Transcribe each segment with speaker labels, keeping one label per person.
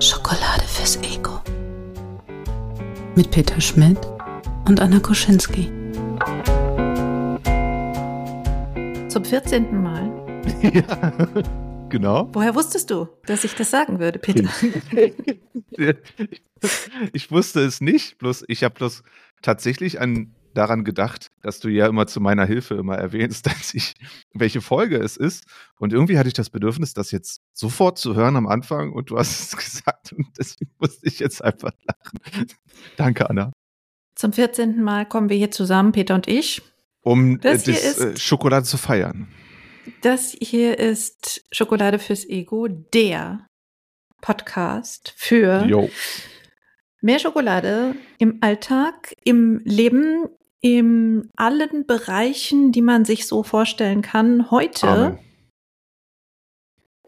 Speaker 1: Schokolade fürs Ego. Mit Peter Schmidt und Anna Koschinski. Zum 14. Mal.
Speaker 2: ja, genau.
Speaker 1: Woher wusstest du, dass ich das sagen würde, Peter?
Speaker 2: ich wusste es nicht, bloß ich habe bloß tatsächlich an daran gedacht, dass du ja immer zu meiner Hilfe immer erwähnst, dass ich, welche Folge es ist. Und irgendwie hatte ich das Bedürfnis, das jetzt sofort zu hören am Anfang und du hast es gesagt und deswegen musste ich jetzt einfach lachen. Danke, Anna.
Speaker 1: Zum 14. Mal kommen wir hier zusammen, Peter und ich.
Speaker 2: Um
Speaker 1: Das
Speaker 2: das,
Speaker 1: ist-
Speaker 2: äh, Schokolade zu feiern.
Speaker 1: Das hier ist Schokolade fürs Ego, der Podcast für
Speaker 2: Jo.
Speaker 1: mehr Schokolade im Alltag, im Leben, in allen Bereichen, die man sich so vorstellen kann. Heute.
Speaker 2: Amen.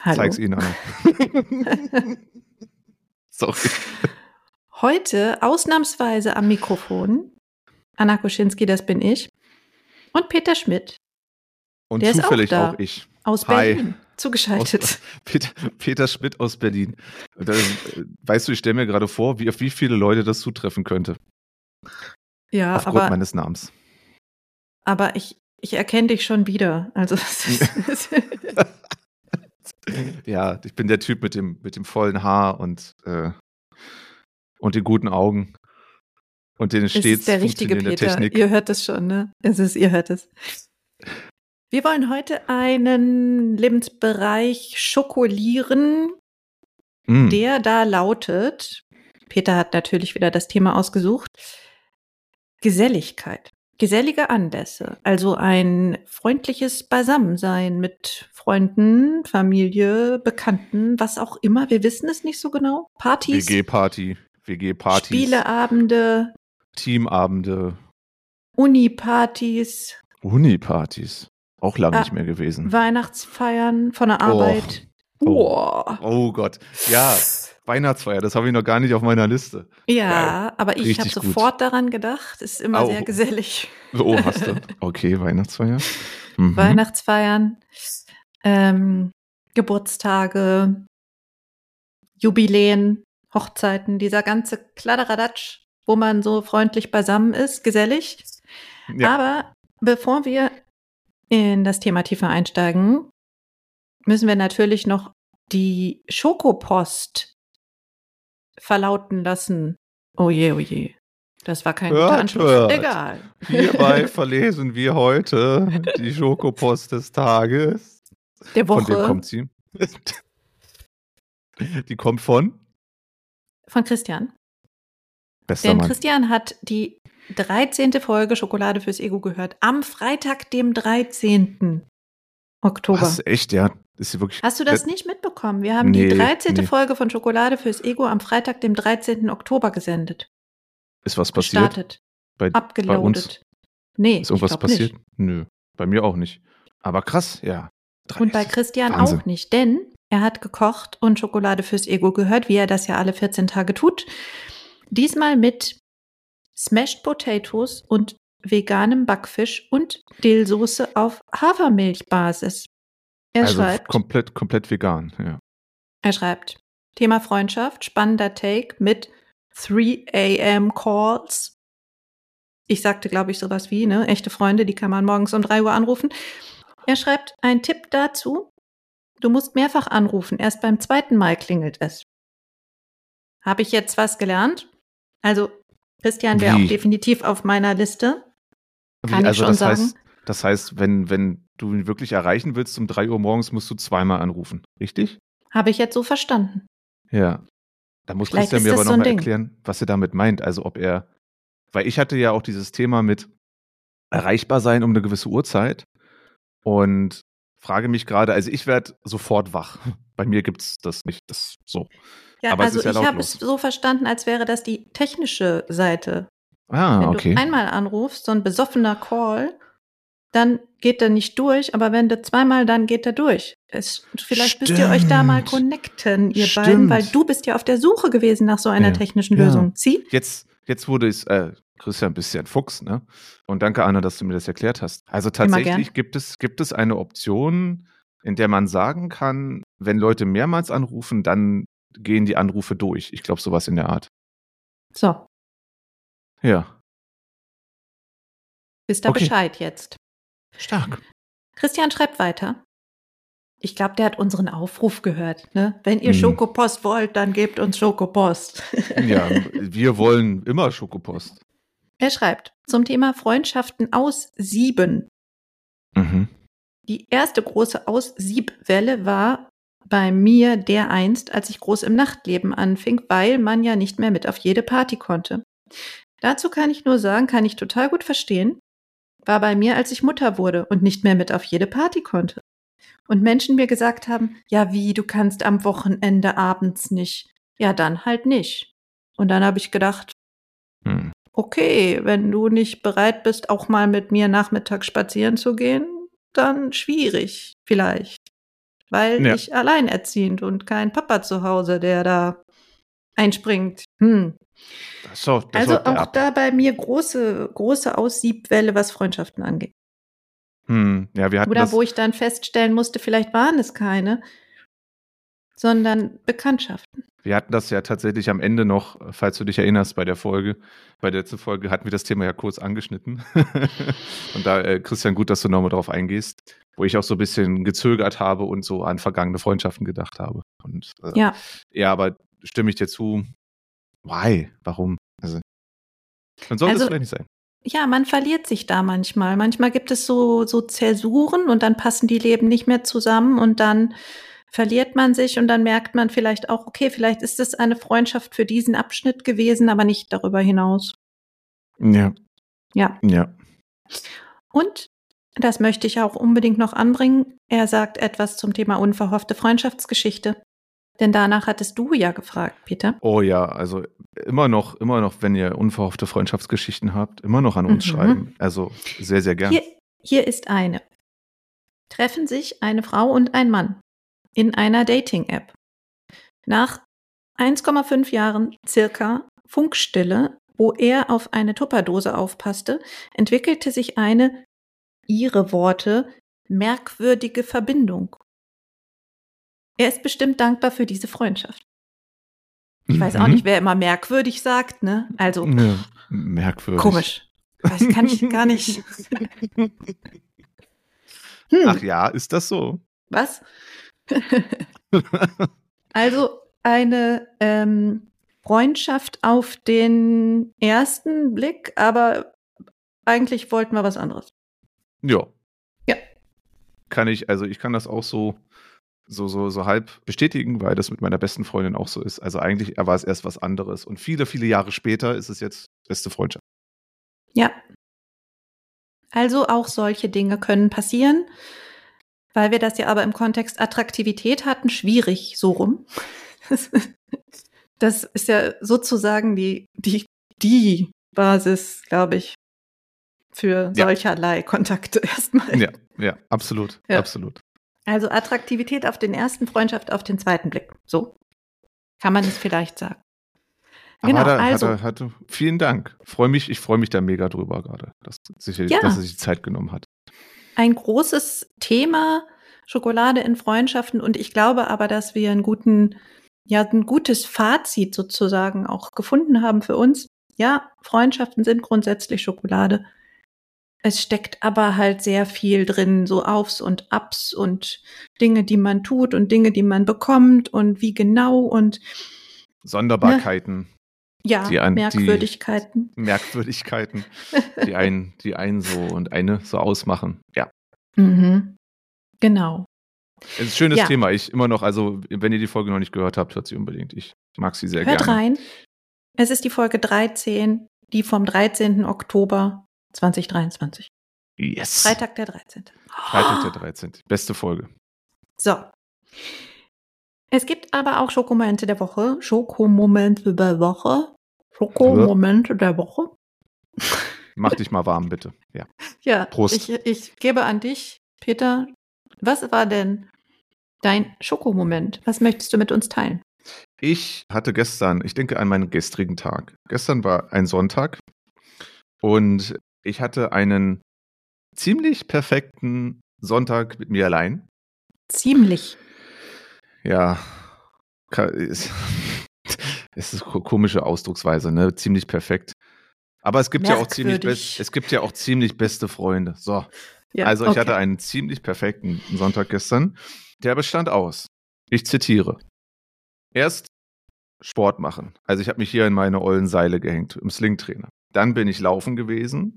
Speaker 1: Hallo.
Speaker 2: Zeig's ihnen, Anna. Sorry.
Speaker 1: Heute ausnahmsweise am Mikrofon Anna Koschinski, das bin ich, und Peter Schmidt
Speaker 2: Und
Speaker 1: Der auch
Speaker 2: zufällig
Speaker 1: da.
Speaker 2: auch, ich.
Speaker 1: aus
Speaker 2: Hi.
Speaker 1: Berlin zugeschaltet.
Speaker 2: Aus, Peter, Peter Schmidt aus Berlin. Da, äh, weißt du, ich stelle mir gerade vor, wie, auf wie viele Leute das zutreffen könnte.
Speaker 1: ja,
Speaker 2: aufgrund
Speaker 1: aber,
Speaker 2: meines Namens.
Speaker 1: aber ich, ich erkenne dich schon wieder. Also
Speaker 2: Ja, ich bin der Typ mit dem, mit dem vollen Haar und, äh, und den guten Augen. Und den
Speaker 1: es
Speaker 2: stets
Speaker 1: ist der richtige Peter.
Speaker 2: Technik.
Speaker 1: Ihr hört es schon, ne? Es ist, ihr hört es. Wir wollen heute einen Lebensbereich schokolieren,
Speaker 2: Mm.
Speaker 1: der da lautet, Peter hat natürlich wieder das Thema ausgesucht, Geselligkeit. Gesellige Anlässe, also ein freundliches Beisammensein mit Freunden, Familie, Bekannten, was auch immer. Wir wissen es nicht so genau. Partys,
Speaker 2: WG-Party, WG-Partys,
Speaker 1: Spieleabende,
Speaker 2: Teamabende,
Speaker 1: Uni-Partys,
Speaker 2: Uni-Partys. Auch lange
Speaker 1: Ah,
Speaker 2: nicht mehr gewesen.
Speaker 1: Weihnachtsfeiern von der Arbeit.
Speaker 2: Oh.
Speaker 1: Boah.
Speaker 2: Oh Gott. Ja, Weihnachtsfeier, das habe ich noch gar nicht auf meiner Liste.
Speaker 1: Ja, aber ich habe sofort daran gedacht. Ist immer
Speaker 2: Au.
Speaker 1: sehr gesellig.
Speaker 2: Oh, hast du? Okay, Weihnachtsfeier. Mhm.
Speaker 1: Weihnachtsfeiern, ähm, Geburtstage, Jubiläen, Hochzeiten, dieser ganze Kladderadatsch, wo man so freundlich beisammen ist, gesellig.
Speaker 2: Ja.
Speaker 1: Aber bevor wir in das Thema tiefer einsteigen, müssen wir natürlich noch die Schokopost verlauten lassen. Oh je, oh je. Das war kein guter
Speaker 2: Hört,
Speaker 1: Anschluss.
Speaker 2: hört.
Speaker 1: Egal.
Speaker 2: Hierbei verlesen wir heute die Schokopost des Tages.
Speaker 1: Der
Speaker 2: Von wem
Speaker 1: Woche
Speaker 2: kommt sie? Die kommt von
Speaker 1: von Christian.
Speaker 2: Bester
Speaker 1: Denn
Speaker 2: Mann.
Speaker 1: Christian hat die 13. Folge Schokolade fürs Ego gehört. Am Freitag, dem 13. Oktober.
Speaker 2: Was, echt, ja? Ist wirklich.
Speaker 1: Hast du das
Speaker 2: Äh,
Speaker 1: nicht mitbekommen? Wir haben
Speaker 2: nee,
Speaker 1: die 13.
Speaker 2: nee.
Speaker 1: Folge von Schokolade fürs Ego am Freitag, dem 13. Oktober gesendet.
Speaker 2: Ist was passiert?
Speaker 1: Gestartet.
Speaker 2: Bei,
Speaker 1: Abgeloadet. Nee,
Speaker 2: Ist irgendwas passiert?
Speaker 1: Nicht.
Speaker 2: Nö. Bei mir auch nicht. Aber krass, ja.
Speaker 1: Und bei
Speaker 2: 30.
Speaker 1: Christian
Speaker 2: Wahnsinn.
Speaker 1: auch nicht, denn er hat gekocht und Schokolade fürs Ego gehört, wie er das ja alle 14 Tage tut. Diesmal mit Smashed Potatoes und veganem Backfisch und Dillsoße auf Hafermilchbasis. Er
Speaker 2: also
Speaker 1: schreibt,
Speaker 2: komplett, komplett vegan, ja.
Speaker 1: er schreibt, Thema Freundschaft, spannender Take mit 3 a.m. Calls. Ich sagte, glaube ich, sowas wie, ne, echte Freunde, die kann man morgens um 3 Uhr anrufen. Er schreibt, ein Tipp dazu, du musst mehrfach anrufen, erst beim zweiten Mal klingelt es. Habe ich jetzt was gelernt? Also, Christian wäre auch definitiv auf meiner Liste.
Speaker 2: Wie,
Speaker 1: Kann ich
Speaker 2: also
Speaker 1: schon
Speaker 2: das
Speaker 1: sagen.
Speaker 2: heißt, das heißt, wenn, wenn du ihn wirklich erreichen willst um 3 Uhr morgens, musst du zweimal anrufen, richtig?
Speaker 1: Habe ich jetzt so verstanden.
Speaker 2: Ja. Da muss
Speaker 1: Vielleicht
Speaker 2: Christian
Speaker 1: ist
Speaker 2: mir aber
Speaker 1: so
Speaker 2: nochmal erklären, was er damit meint. Also ob er, weil ich hatte ja auch dieses Thema mit erreichbar sein um eine gewisse Uhrzeit und frage mich gerade, also ich werde sofort wach. Bei mir gibt's das nicht, das so.
Speaker 1: Ja,
Speaker 2: Aber es
Speaker 1: also
Speaker 2: ist ja
Speaker 1: ich habe es so verstanden, als wäre das die technische Seite
Speaker 2: Ah,
Speaker 1: Wenn
Speaker 2: okay.
Speaker 1: du einmal anrufst, so ein besoffener Call, dann geht er nicht durch, aber wenn du zweimal, dann geht er durch. Es, vielleicht müsst ihr euch da mal
Speaker 2: Stimmt.
Speaker 1: connecten, ihr
Speaker 2: Stimmt.
Speaker 1: beiden, weil du bist ja auf der Suche gewesen nach so einer
Speaker 2: Ja.
Speaker 1: technischen
Speaker 2: Ja.
Speaker 1: Lösung. Sie?
Speaker 2: Jetzt, jetzt wurde es, äh, Christian, ein Fuchs, ne? Und danke, Anna, dass du mir das erklärt hast. Also tatsächlich gibt es, gibt es eine Option, in der man sagen kann, wenn Leute mehrmals anrufen, dann gehen die Anrufe durch. Ich glaube, sowas in der Art.
Speaker 1: So,
Speaker 2: Ja.
Speaker 1: wisst ihr
Speaker 2: Okay.
Speaker 1: Bescheid jetzt.
Speaker 2: Stark.
Speaker 1: Christian schreibt weiter. Ich glaube, der hat unseren Aufruf gehört. Ne? Wenn ihr
Speaker 2: Hm.
Speaker 1: Schokopost wollt, dann gebt uns Schokopost.
Speaker 2: Ja, wir wollen immer Schokopost.
Speaker 1: Er schreibt zum Thema Freundschaften aus sieben.
Speaker 2: Mhm.
Speaker 1: Die erste große Aussiebwelle war bei mir der einst, als ich groß im Nachtleben anfing, weil man ja nicht mehr mit auf jede Party konnte. Dazu kann ich nur sagen, kann ich total gut verstehen, war bei mir, als ich Mutter wurde und nicht mehr mit auf jede Party konnte. Und Menschen mir gesagt haben, ja wie, du kannst am Wochenende abends nicht. Ja, dann halt nicht. Und dann habe ich gedacht,
Speaker 2: Hm.
Speaker 1: okay, wenn du nicht bereit bist, auch mal mit mir Nachmittag spazieren zu gehen, dann schwierig vielleicht. Weil
Speaker 2: Ja.
Speaker 1: ich alleinerziehend und kein Papa zu Hause, der da einspringt. Hm.
Speaker 2: Das so, das
Speaker 1: Also auch
Speaker 2: ab.
Speaker 1: da bei mir große, große Aussiebwelle, was Freundschaften angeht.
Speaker 2: Hm. Ja, wir hatten
Speaker 1: Oder wo ich dann feststellen musste, vielleicht waren es keine, sondern Bekanntschaften.
Speaker 2: Wir hatten das ja tatsächlich am Ende noch, falls du dich erinnerst, bei der Folge. Bei der letzten Folge hatten wir das Thema ja kurz angeschnitten. und da, äh, Christian, gut, dass du nochmal drauf eingehst, wo ich auch so ein bisschen gezögert habe und so an vergangene Freundschaften gedacht habe. Und äh,
Speaker 1: Ja,
Speaker 2: ja, aber stimme ich dir zu. Why? Warum? Also, dann sollte
Speaker 1: Also-
Speaker 2: es vielleicht nicht sein.
Speaker 1: ja, man verliert sich da manchmal. Manchmal gibt es so, so Zäsuren und dann passen die Leben nicht mehr zusammen und dann verliert man sich und dann merkt man vielleicht auch, okay, vielleicht ist es eine Freundschaft für diesen Abschnitt gewesen, aber nicht darüber hinaus.
Speaker 2: Ja,
Speaker 1: Ja.
Speaker 2: ja.
Speaker 1: Und das möchte ich auch unbedingt noch anbringen. Er sagt etwas zum Thema unverhoffte Freundschaftsgeschichte. Denn danach hattest du ja gefragt, Peter.
Speaker 2: Oh ja, also immer noch, immer noch, wenn ihr unverhoffte Freundschaftsgeschichten habt, immer noch an uns
Speaker 1: Mhm.
Speaker 2: schreiben. Also sehr, sehr gern.
Speaker 1: Hier, hier ist eine. Treffen sich eine Frau und ein Mann in einer Dating-App. Nach 1,5 Jahren circa Funkstille, wo er auf eine Tupperdose aufpasste, entwickelte sich eine, ihre Worte, merkwürdige Verbindung. Er ist bestimmt dankbar für diese Freundschaft. Ich weiß auch
Speaker 2: Mhm.
Speaker 1: nicht, wer immer merkwürdig sagt, ne? Also
Speaker 2: Ja, merkwürdig.
Speaker 1: komisch. Das kann ich gar nicht. Hm.
Speaker 2: Ach ja, ist das so?
Speaker 1: Was? also eine ähm, Freundschaft auf den ersten Blick, aber eigentlich wollten wir was anderes.
Speaker 2: Ja.
Speaker 1: Ja.
Speaker 2: Kann ich, also ich kann das auch so, so, so, so halb bestätigen, weil das mit meiner besten Freundin auch so ist. Also eigentlich war es erst was anderes. Und viele, viele Jahre später ist es jetzt beste Freundschaft.
Speaker 1: Ja. Also auch solche Dinge können passieren, weil wir das ja aber im Kontext Attraktivität hatten, schwierig so rum. Das ist ja sozusagen die, die, die Basis, glaube ich, für
Speaker 2: Ja.
Speaker 1: solcherlei Kontakte erstmal.
Speaker 2: Ja, ja, absolut,
Speaker 1: Ja.
Speaker 2: absolut.
Speaker 1: Also Attraktivität auf den ersten, Freundschaft auf den zweiten Blick. So kann man es vielleicht sagen.
Speaker 2: Aber
Speaker 1: Genau,
Speaker 2: hat er,
Speaker 1: also-
Speaker 2: hat er, hat er, vielen Dank. Freu mich, ich freue mich da mega drüber gerade, dass, sicherlich,
Speaker 1: Ja.
Speaker 2: dass er sich die Zeit genommen hat.
Speaker 1: Ein großes Thema, Schokolade in Freundschaften. Und ich glaube aber, dass wir einen guten, ja, ein gutes Fazit sozusagen auch gefunden haben für uns. Ja, Freundschaften sind grundsätzlich Schokolade. Es steckt aber halt sehr viel drin, so Aufs und Abs und Dinge, die man tut und Dinge, die man bekommt und wie genau und
Speaker 2: Sonderbarkeiten,
Speaker 1: ja,
Speaker 2: Die an- die-
Speaker 1: Merkwürdigkeiten.
Speaker 2: Merkwürdigkeiten, die einen, die einen so und eine so ausmachen. Ja.
Speaker 1: Mhm. Genau.
Speaker 2: Es ist ein schönes
Speaker 1: Ja.
Speaker 2: Thema. Ich immer noch, also wenn ihr die Folge noch nicht gehört habt, hört sie unbedingt. Ich mag sie sehr
Speaker 1: Hört
Speaker 2: gerne.
Speaker 1: rein. Es ist die Folge 13, die vom 13. Oktober 2023.
Speaker 2: Yes.
Speaker 1: Freitag der 13.
Speaker 2: Freitag der 13. Beste Folge.
Speaker 1: So. Es gibt aber auch Schokomomente der Woche. Schokomomente der Woche. Schokomomente der Woche.
Speaker 2: Mach dich mal warm, bitte. Ja.
Speaker 1: Ja,
Speaker 2: Prost.
Speaker 1: Ich, ich gebe an dich, Peter. Was war denn dein Schokomoment? Was möchtest du mit uns teilen?
Speaker 2: Ich hatte gestern, ich denke an meinen gestrigen Tag. Gestern war ein Sonntag und ich hatte einen ziemlich perfekten Sonntag mit mir allein.
Speaker 1: Ziemlich.
Speaker 2: Ja, ist, es ist ko- komische Ausdrucksweise, ne? Ziemlich perfekt. Aber es gibt ja auch ziemlich
Speaker 1: Merkwürdig.
Speaker 2: best, es gibt ja auch ziemlich beste Freunde. So,
Speaker 1: Ja,
Speaker 2: also ich
Speaker 1: okay.
Speaker 2: hatte einen ziemlich perfekten Sonntag gestern. Der bestand aus. Ich zitiere. Erst Sport machen. Also ich habe mich hier in meine ollen Seile gehängt im Slingtrainer. Dann bin ich laufen gewesen.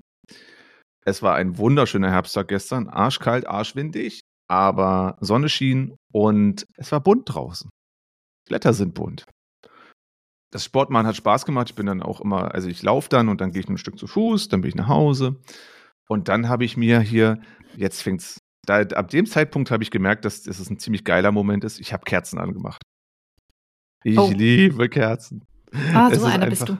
Speaker 2: Es war ein wunderschöner Herbsttag gestern. Arschkalt, arschwindig, aber Sonne schien und es war bunt draußen. Blätter sind bunt. Das Sportmachen hat Spaß gemacht. Ich bin dann auch immer, also ich laufe dann und dann gehe ich ein Stück zu Fuß, dann bin ich nach Hause. Und dann habe ich mir hier, jetzt fängt's, da, ab dem Zeitpunkt habe ich gemerkt, dass das ein ziemlich geiler Moment ist. Ich habe Kerzen angemacht. Ich
Speaker 1: Oh.
Speaker 2: liebe Kerzen.
Speaker 1: Ah,
Speaker 2: Es
Speaker 1: so einer bist
Speaker 2: einfach-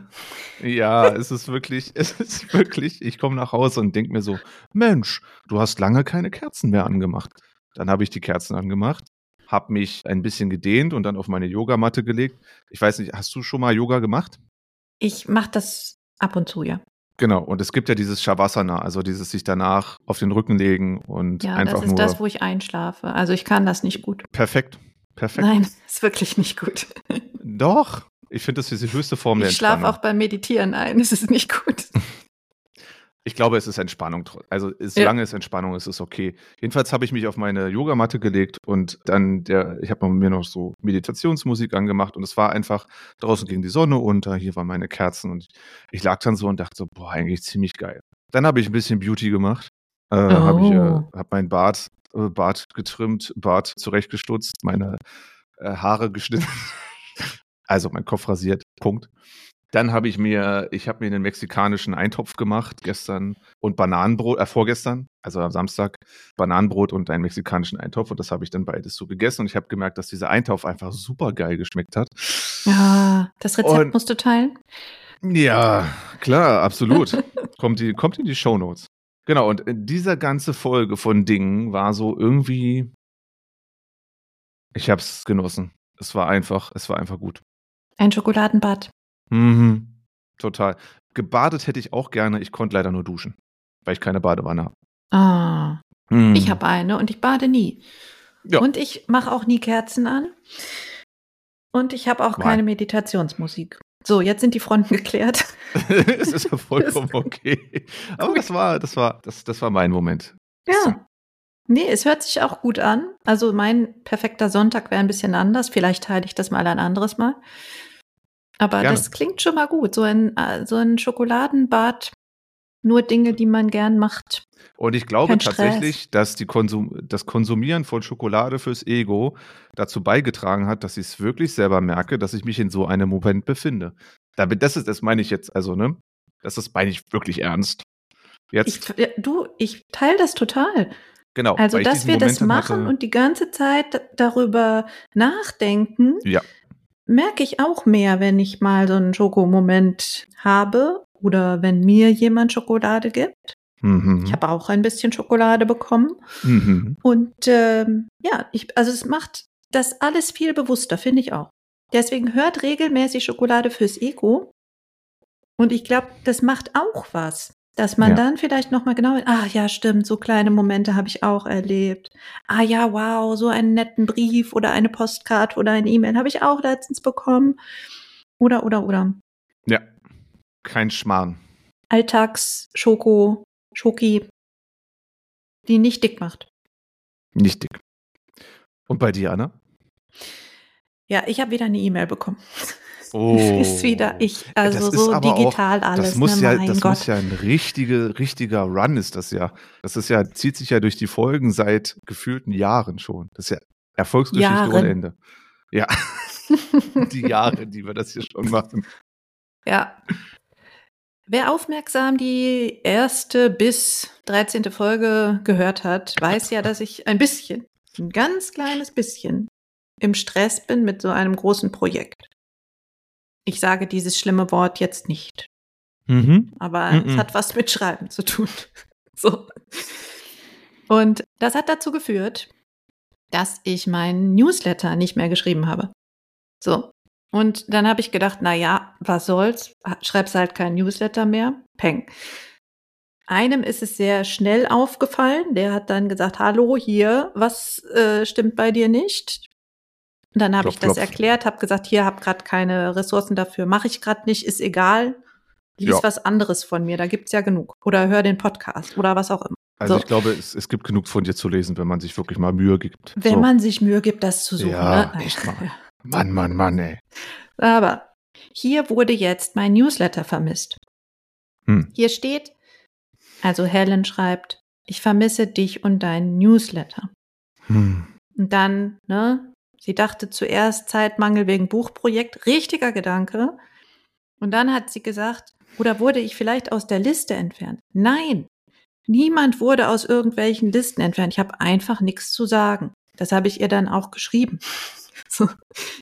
Speaker 1: du.
Speaker 2: Ja, es ist wirklich, es ist wirklich, ich komme nach Hause und denke mir so, Mensch, du hast lange keine Kerzen mehr angemacht. Dann habe ich die Kerzen angemacht, habe mich ein bisschen gedehnt und dann auf meine Yogamatte gelegt. Ich weiß nicht, hast du schon mal Yoga gemacht?
Speaker 1: Ich mache das ab und zu, ja.
Speaker 2: Genau, und es gibt ja dieses Shavasana, also dieses sich danach auf den Rücken legen und
Speaker 1: Ja,
Speaker 2: einfach
Speaker 1: das ist
Speaker 2: nur
Speaker 1: das, wo ich einschlafe. Also ich kann das nicht gut.
Speaker 2: perfekt. Perfekt.
Speaker 1: Nein, ist wirklich nicht gut.
Speaker 2: Doch, ich finde das ist die höchste Form der
Speaker 1: Ich schlafe
Speaker 2: Entspannung.
Speaker 1: auch beim Meditieren ein. Es ist nicht gut.
Speaker 2: Ich glaube, es ist Entspannung. Also ist,
Speaker 1: Ja.
Speaker 2: solange es Entspannung ist, ist okay. Jedenfalls habe ich mich auf meine Yogamatte gelegt und dann der, ich habe mir noch so Meditationsmusik angemacht und es war einfach, draußen ging die Sonne unter, hier waren meine Kerzen und ich lag dann so und dachte so, boah, eigentlich ziemlich geil. Dann habe ich ein bisschen Beauty gemacht. Äh, habe ich, äh,
Speaker 1: Oh.
Speaker 2: habe mein Bart, äh, Bart getrimmt, Bart zurechtgestutzt, meine äh, Haare geschnitten. also mein Kopf rasiert. Punkt. Dann habe ich mir, ich habe mir einen mexikanischen Eintopf gemacht gestern und Bananenbrot, äh, vorgestern, also am Samstag, Bananenbrot und einen mexikanischen Eintopf und das habe ich dann beides so gegessen und ich habe gemerkt, dass dieser Eintopf einfach super geil geschmeckt hat.
Speaker 1: Ja, das Rezept
Speaker 2: Und-
Speaker 1: musst du teilen.
Speaker 2: Ja, klar, absolut. kommt, die, kommt in die Shownotes. Genau, und dieser ganze Folge von Dingen war so irgendwie, ich habe es genossen. Es war einfach, es war einfach gut.
Speaker 1: Ein Schokoladenbad.
Speaker 2: Mhm. Total. Gebadet hätte ich auch gerne, ich konnte leider nur duschen, weil ich keine Badewanne habe.
Speaker 1: Ah,
Speaker 2: Mhm.
Speaker 1: ich habe eine und ich bade nie.
Speaker 2: Ja.
Speaker 1: Und ich mache auch nie Kerzen an. Und ich habe auch
Speaker 2: Why?
Speaker 1: keine Meditationsmusik. So, jetzt sind die Fronten geklärt.
Speaker 2: es ist ja vollkommen okay. Aber das war, das war, das, das war mein Moment.
Speaker 1: Ja. Nee, es hört sich auch gut an. Also mein perfekter Sonntag wäre ein bisschen anders. Vielleicht teile ich das mal ein anderes Mal. Aber
Speaker 2: Gerne.
Speaker 1: das klingt schon mal gut. So ein, äh, so ein Schokoladenbad, nur Dinge, die man gern macht.
Speaker 2: Und ich glaube tatsächlich, dass die Konsum das Konsumieren von Schokolade fürs Ego dazu beigetragen hat, dass ich es wirklich selber merke, dass ich mich in so einem Moment befinde. Damit, das ist, das meine ich jetzt, also, ne? Das ist, meine ich wirklich ernst. Jetzt,
Speaker 1: Ich, du, ich teile das total.
Speaker 2: genau.
Speaker 1: Also, dass wir das
Speaker 2: Moment dann
Speaker 1: machen
Speaker 2: hatte-
Speaker 1: und die ganze Zeit darüber nachdenken,
Speaker 2: Ja.
Speaker 1: Merke ich auch mehr, wenn ich mal so einen Schokomoment habe oder wenn mir jemand Schokolade gibt.
Speaker 2: Mhm.
Speaker 1: Ich habe auch ein bisschen Schokolade bekommen.
Speaker 2: mhm.
Speaker 1: Und ähm, ja, ich, also es macht das alles viel bewusster, finde ich auch. Deswegen hört regelmäßig Schokolade fürs Ego. Und ich glaube, das macht auch was. Dass man
Speaker 2: Ja.
Speaker 1: dann vielleicht nochmal genau, ah ja, stimmt, so kleine Momente habe ich auch erlebt. Ah ja, wow, so einen netten Brief oder eine Postkarte oder eine E-Mail habe ich auch letztens bekommen. Oder, oder, oder.
Speaker 2: Ja. Kein Schmarrn.
Speaker 1: Alltags-Schoko, Schoki, die nicht dick macht.
Speaker 2: Nicht dick. Und bei dir, Anna?
Speaker 1: Ja, ich habe wieder eine E-Mail bekommen.
Speaker 2: Oh.
Speaker 1: ist wieder ich, also so
Speaker 2: aber auch-
Speaker 1: digital alles.
Speaker 2: Das muss
Speaker 1: ne?
Speaker 2: ja,
Speaker 1: mein
Speaker 2: das
Speaker 1: Gott.
Speaker 2: muss ja ein richtige, richtiger Run ist das ja. Das ist ja, zieht sich ja durch die Folgen seit gefühlten Jahren schon. Das ist ja Erfolgsgeschichte
Speaker 1: Jahren.
Speaker 2: ohne Ende. Ja, die Jahre, die wir das hier schon machen.
Speaker 1: ja. Wer aufmerksam die erste bis 13. Folge gehört hat, weiß ja, dass ich ein bisschen, ein ganz kleines bisschen im Stress bin mit so einem großen Projekt. Ich sage dieses schlimme Wort jetzt nicht.
Speaker 2: Mhm.
Speaker 1: aber
Speaker 2: Mhm.
Speaker 1: es hat was mit Schreiben zu tun. so. Und das hat dazu geführt, dass ich meinen Newsletter nicht mehr geschrieben habe. So. Und dann habe ich gedacht, na ja, was soll's? Schreibst halt keinen Newsletter mehr. Peng. Einem ist es sehr schnell aufgefallen. Der hat dann gesagt, hallo, hier, was äh, stimmt bei dir nicht? Und dann habe ich das erklärt, habe gesagt, hier, habe gerade keine Ressourcen dafür, mache ich gerade nicht, ist egal. Lies
Speaker 2: Ja.
Speaker 1: was anderes von mir, da gibt's ja genug. Oder hör den Podcast oder was auch immer.
Speaker 2: Also
Speaker 1: So.
Speaker 2: ich glaube, es, es gibt genug von dir zu lesen, wenn man sich wirklich mal Mühe gibt.
Speaker 1: Wenn
Speaker 2: so.
Speaker 1: man sich Mühe gibt, das zu suchen.
Speaker 2: Ja,
Speaker 1: ne?
Speaker 2: echt mal. Mann, Mann, Mann, ey.
Speaker 1: Aber hier wurde jetzt mein Newsletter vermisst.
Speaker 2: Hm.
Speaker 1: Hier steht, also Helen schreibt, ich vermisse dich und deinen Newsletter.
Speaker 2: Hm.
Speaker 1: Und dann, ne, sie dachte zuerst Zeitmangel wegen Buchprojekt, richtiger Gedanke. Und dann hat sie gesagt, oder wurde ich vielleicht aus der Liste entfernt? Nein, niemand wurde aus irgendwelchen Listen entfernt. Ich habe einfach nichts zu sagen. Das habe ich ihr dann auch geschrieben. So.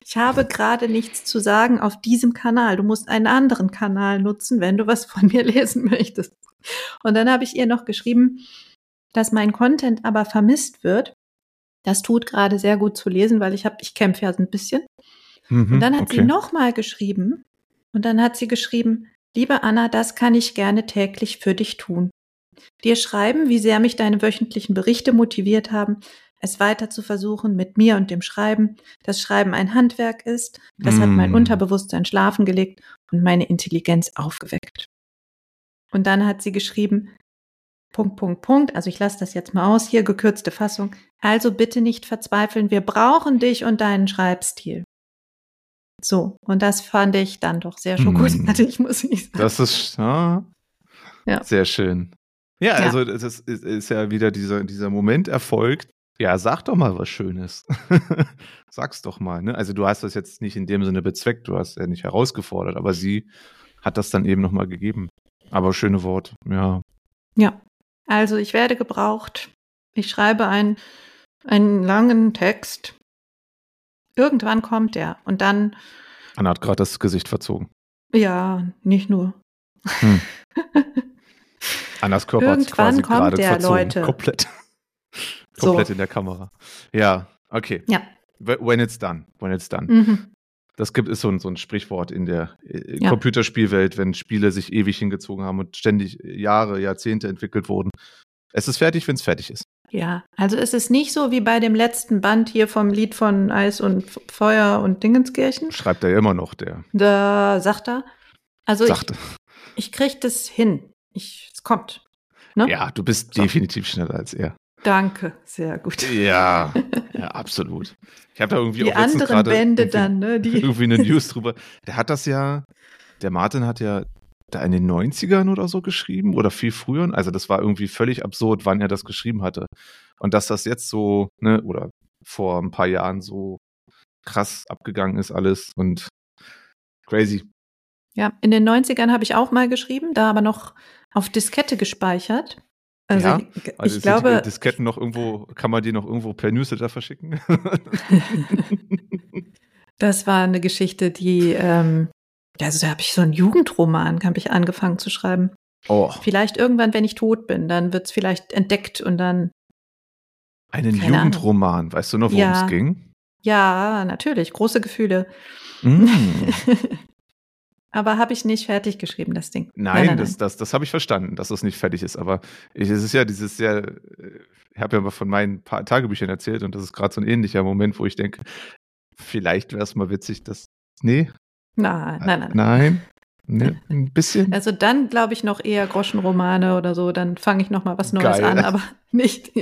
Speaker 1: Ich habe gerade nichts zu sagen auf diesem Kanal. Du musst einen anderen Kanal nutzen, wenn du was von mir lesen möchtest. Und dann habe ich ihr noch geschrieben, dass mein Content aber vermisst wird. Das tut gerade sehr gut zu lesen, weil ich habe, ich kämpfe ja so ein bisschen.
Speaker 2: Mhm,
Speaker 1: Und dann hat
Speaker 2: okay.
Speaker 1: sie nochmal geschrieben und dann hat sie geschrieben, liebe Anna, das kann ich gerne täglich für dich tun. Dir schreiben, wie sehr mich deine wöchentlichen Berichte motiviert haben, es weiter zu versuchen mit mir und dem Schreiben, dass Schreiben ein Handwerk ist, das hat mein
Speaker 2: Mm.
Speaker 1: Unterbewusstsein schlafen gelegt und meine Intelligenz aufgeweckt. Und dann hat sie geschrieben, Punkt, Punkt, Punkt, also ich lasse das jetzt mal aus, hier gekürzte Fassung, also bitte nicht verzweifeln, wir brauchen dich und deinen Schreibstil. So, und das fand ich dann doch sehr
Speaker 2: Mm.
Speaker 1: schokolartig, muss ich sagen.
Speaker 2: Das ist ja,
Speaker 1: Ja.
Speaker 2: sehr schön. Ja,
Speaker 1: Ja.
Speaker 2: also das ist, ist, ist ja wieder dieser, dieser Moment erfolgt. Ja, sag doch mal was Schönes. Sag's doch mal. Ne? Also du hast das jetzt nicht in dem Sinne bezweckt, du hast ja nicht herausgefordert, aber sie hat das dann eben nochmal gegeben. Aber schöne Worte, ja.
Speaker 1: Ja, also ich werde gebraucht. Ich schreibe einen, einen langen Text. Irgendwann kommt er und dann,
Speaker 2: Anna hat gerade das Gesicht verzogen.
Speaker 1: ja, nicht nur.
Speaker 2: Hm. Annas Körper hat quasi
Speaker 1: kommt
Speaker 2: gerade
Speaker 1: der,
Speaker 2: verzogen.
Speaker 1: Leute.
Speaker 2: Komplett.
Speaker 1: So.
Speaker 2: Komplett in der Kamera. Ja, okay.
Speaker 1: Ja.
Speaker 2: When it's done. When it's done.
Speaker 1: Mhm.
Speaker 2: Das gibt ist so ein, so ein Sprichwort in der äh,
Speaker 1: Ja.
Speaker 2: Computerspielwelt, wenn Spiele sich ewig hingezogen haben und ständig Jahre, Jahrzehnte entwickelt wurden. Es ist fertig, wenn es fertig ist.
Speaker 1: Ja, also es ist nicht so wie bei dem letzten Band hier vom Lied von Eis und Feuer und Dingenskirchen.
Speaker 2: Schreibt er ja immer noch, der
Speaker 1: Da sagt er, also ich,
Speaker 2: sagte.
Speaker 1: ich krieg das hin. Ich, es kommt. Ne?
Speaker 2: Ja, du bist
Speaker 1: So.
Speaker 2: definitiv schneller als er.
Speaker 1: Danke, sehr gut.
Speaker 2: Ja, ja, absolut. Ich habe da irgendwie
Speaker 1: Die
Speaker 2: auch
Speaker 1: anderen Bände dann, ne? Die,
Speaker 2: irgendwie eine News drüber. Der hat das ja, der Martin hat ja da in den 90ern oder so geschrieben oder viel früher. Also das war irgendwie völlig absurd, wann er das geschrieben hatte. Und dass das jetzt so, ne, oder vor ein paar Jahren so krass abgegangen ist alles und crazy.
Speaker 1: Ja, in den 90ern habe ich auch mal geschrieben, da aber noch auf Diskette gespeichert. Also
Speaker 2: Ja?
Speaker 1: ich,
Speaker 2: Also
Speaker 1: ich glaube,
Speaker 2: die Disketten noch irgendwo, kann man die noch irgendwo per Newsletter verschicken?
Speaker 1: das war eine Geschichte, die, ähm, also da habe ich so einen Jugendroman, habe ich angefangen zu schreiben.
Speaker 2: oh,
Speaker 1: Vielleicht irgendwann, wenn ich tot bin, dann wird es vielleicht entdeckt und dann,
Speaker 2: einen
Speaker 1: Keine Ahnung.
Speaker 2: Jugendroman. Weißt du noch, worum
Speaker 1: Ja.
Speaker 2: es ging?
Speaker 1: ja, natürlich, große Gefühle.
Speaker 2: Mm.
Speaker 1: aber habe ich nicht fertig geschrieben, das Ding.
Speaker 2: Nein, das, das, das habe ich verstanden, dass es nicht fertig ist. Aber ich, es ist ja dieses sehr, ich habe ja mal von meinen paar Tagebüchern erzählt und das ist gerade so ein ähnlicher Moment, wo ich denke, vielleicht wäre es mal witzig, dass. Nee,
Speaker 1: Nein, nein, nein.
Speaker 2: nein, nee, ein bisschen.
Speaker 1: Also dann glaube ich noch eher Groschenromane oder so, dann fange ich noch mal was Neues
Speaker 2: Geil.
Speaker 1: an, aber nicht.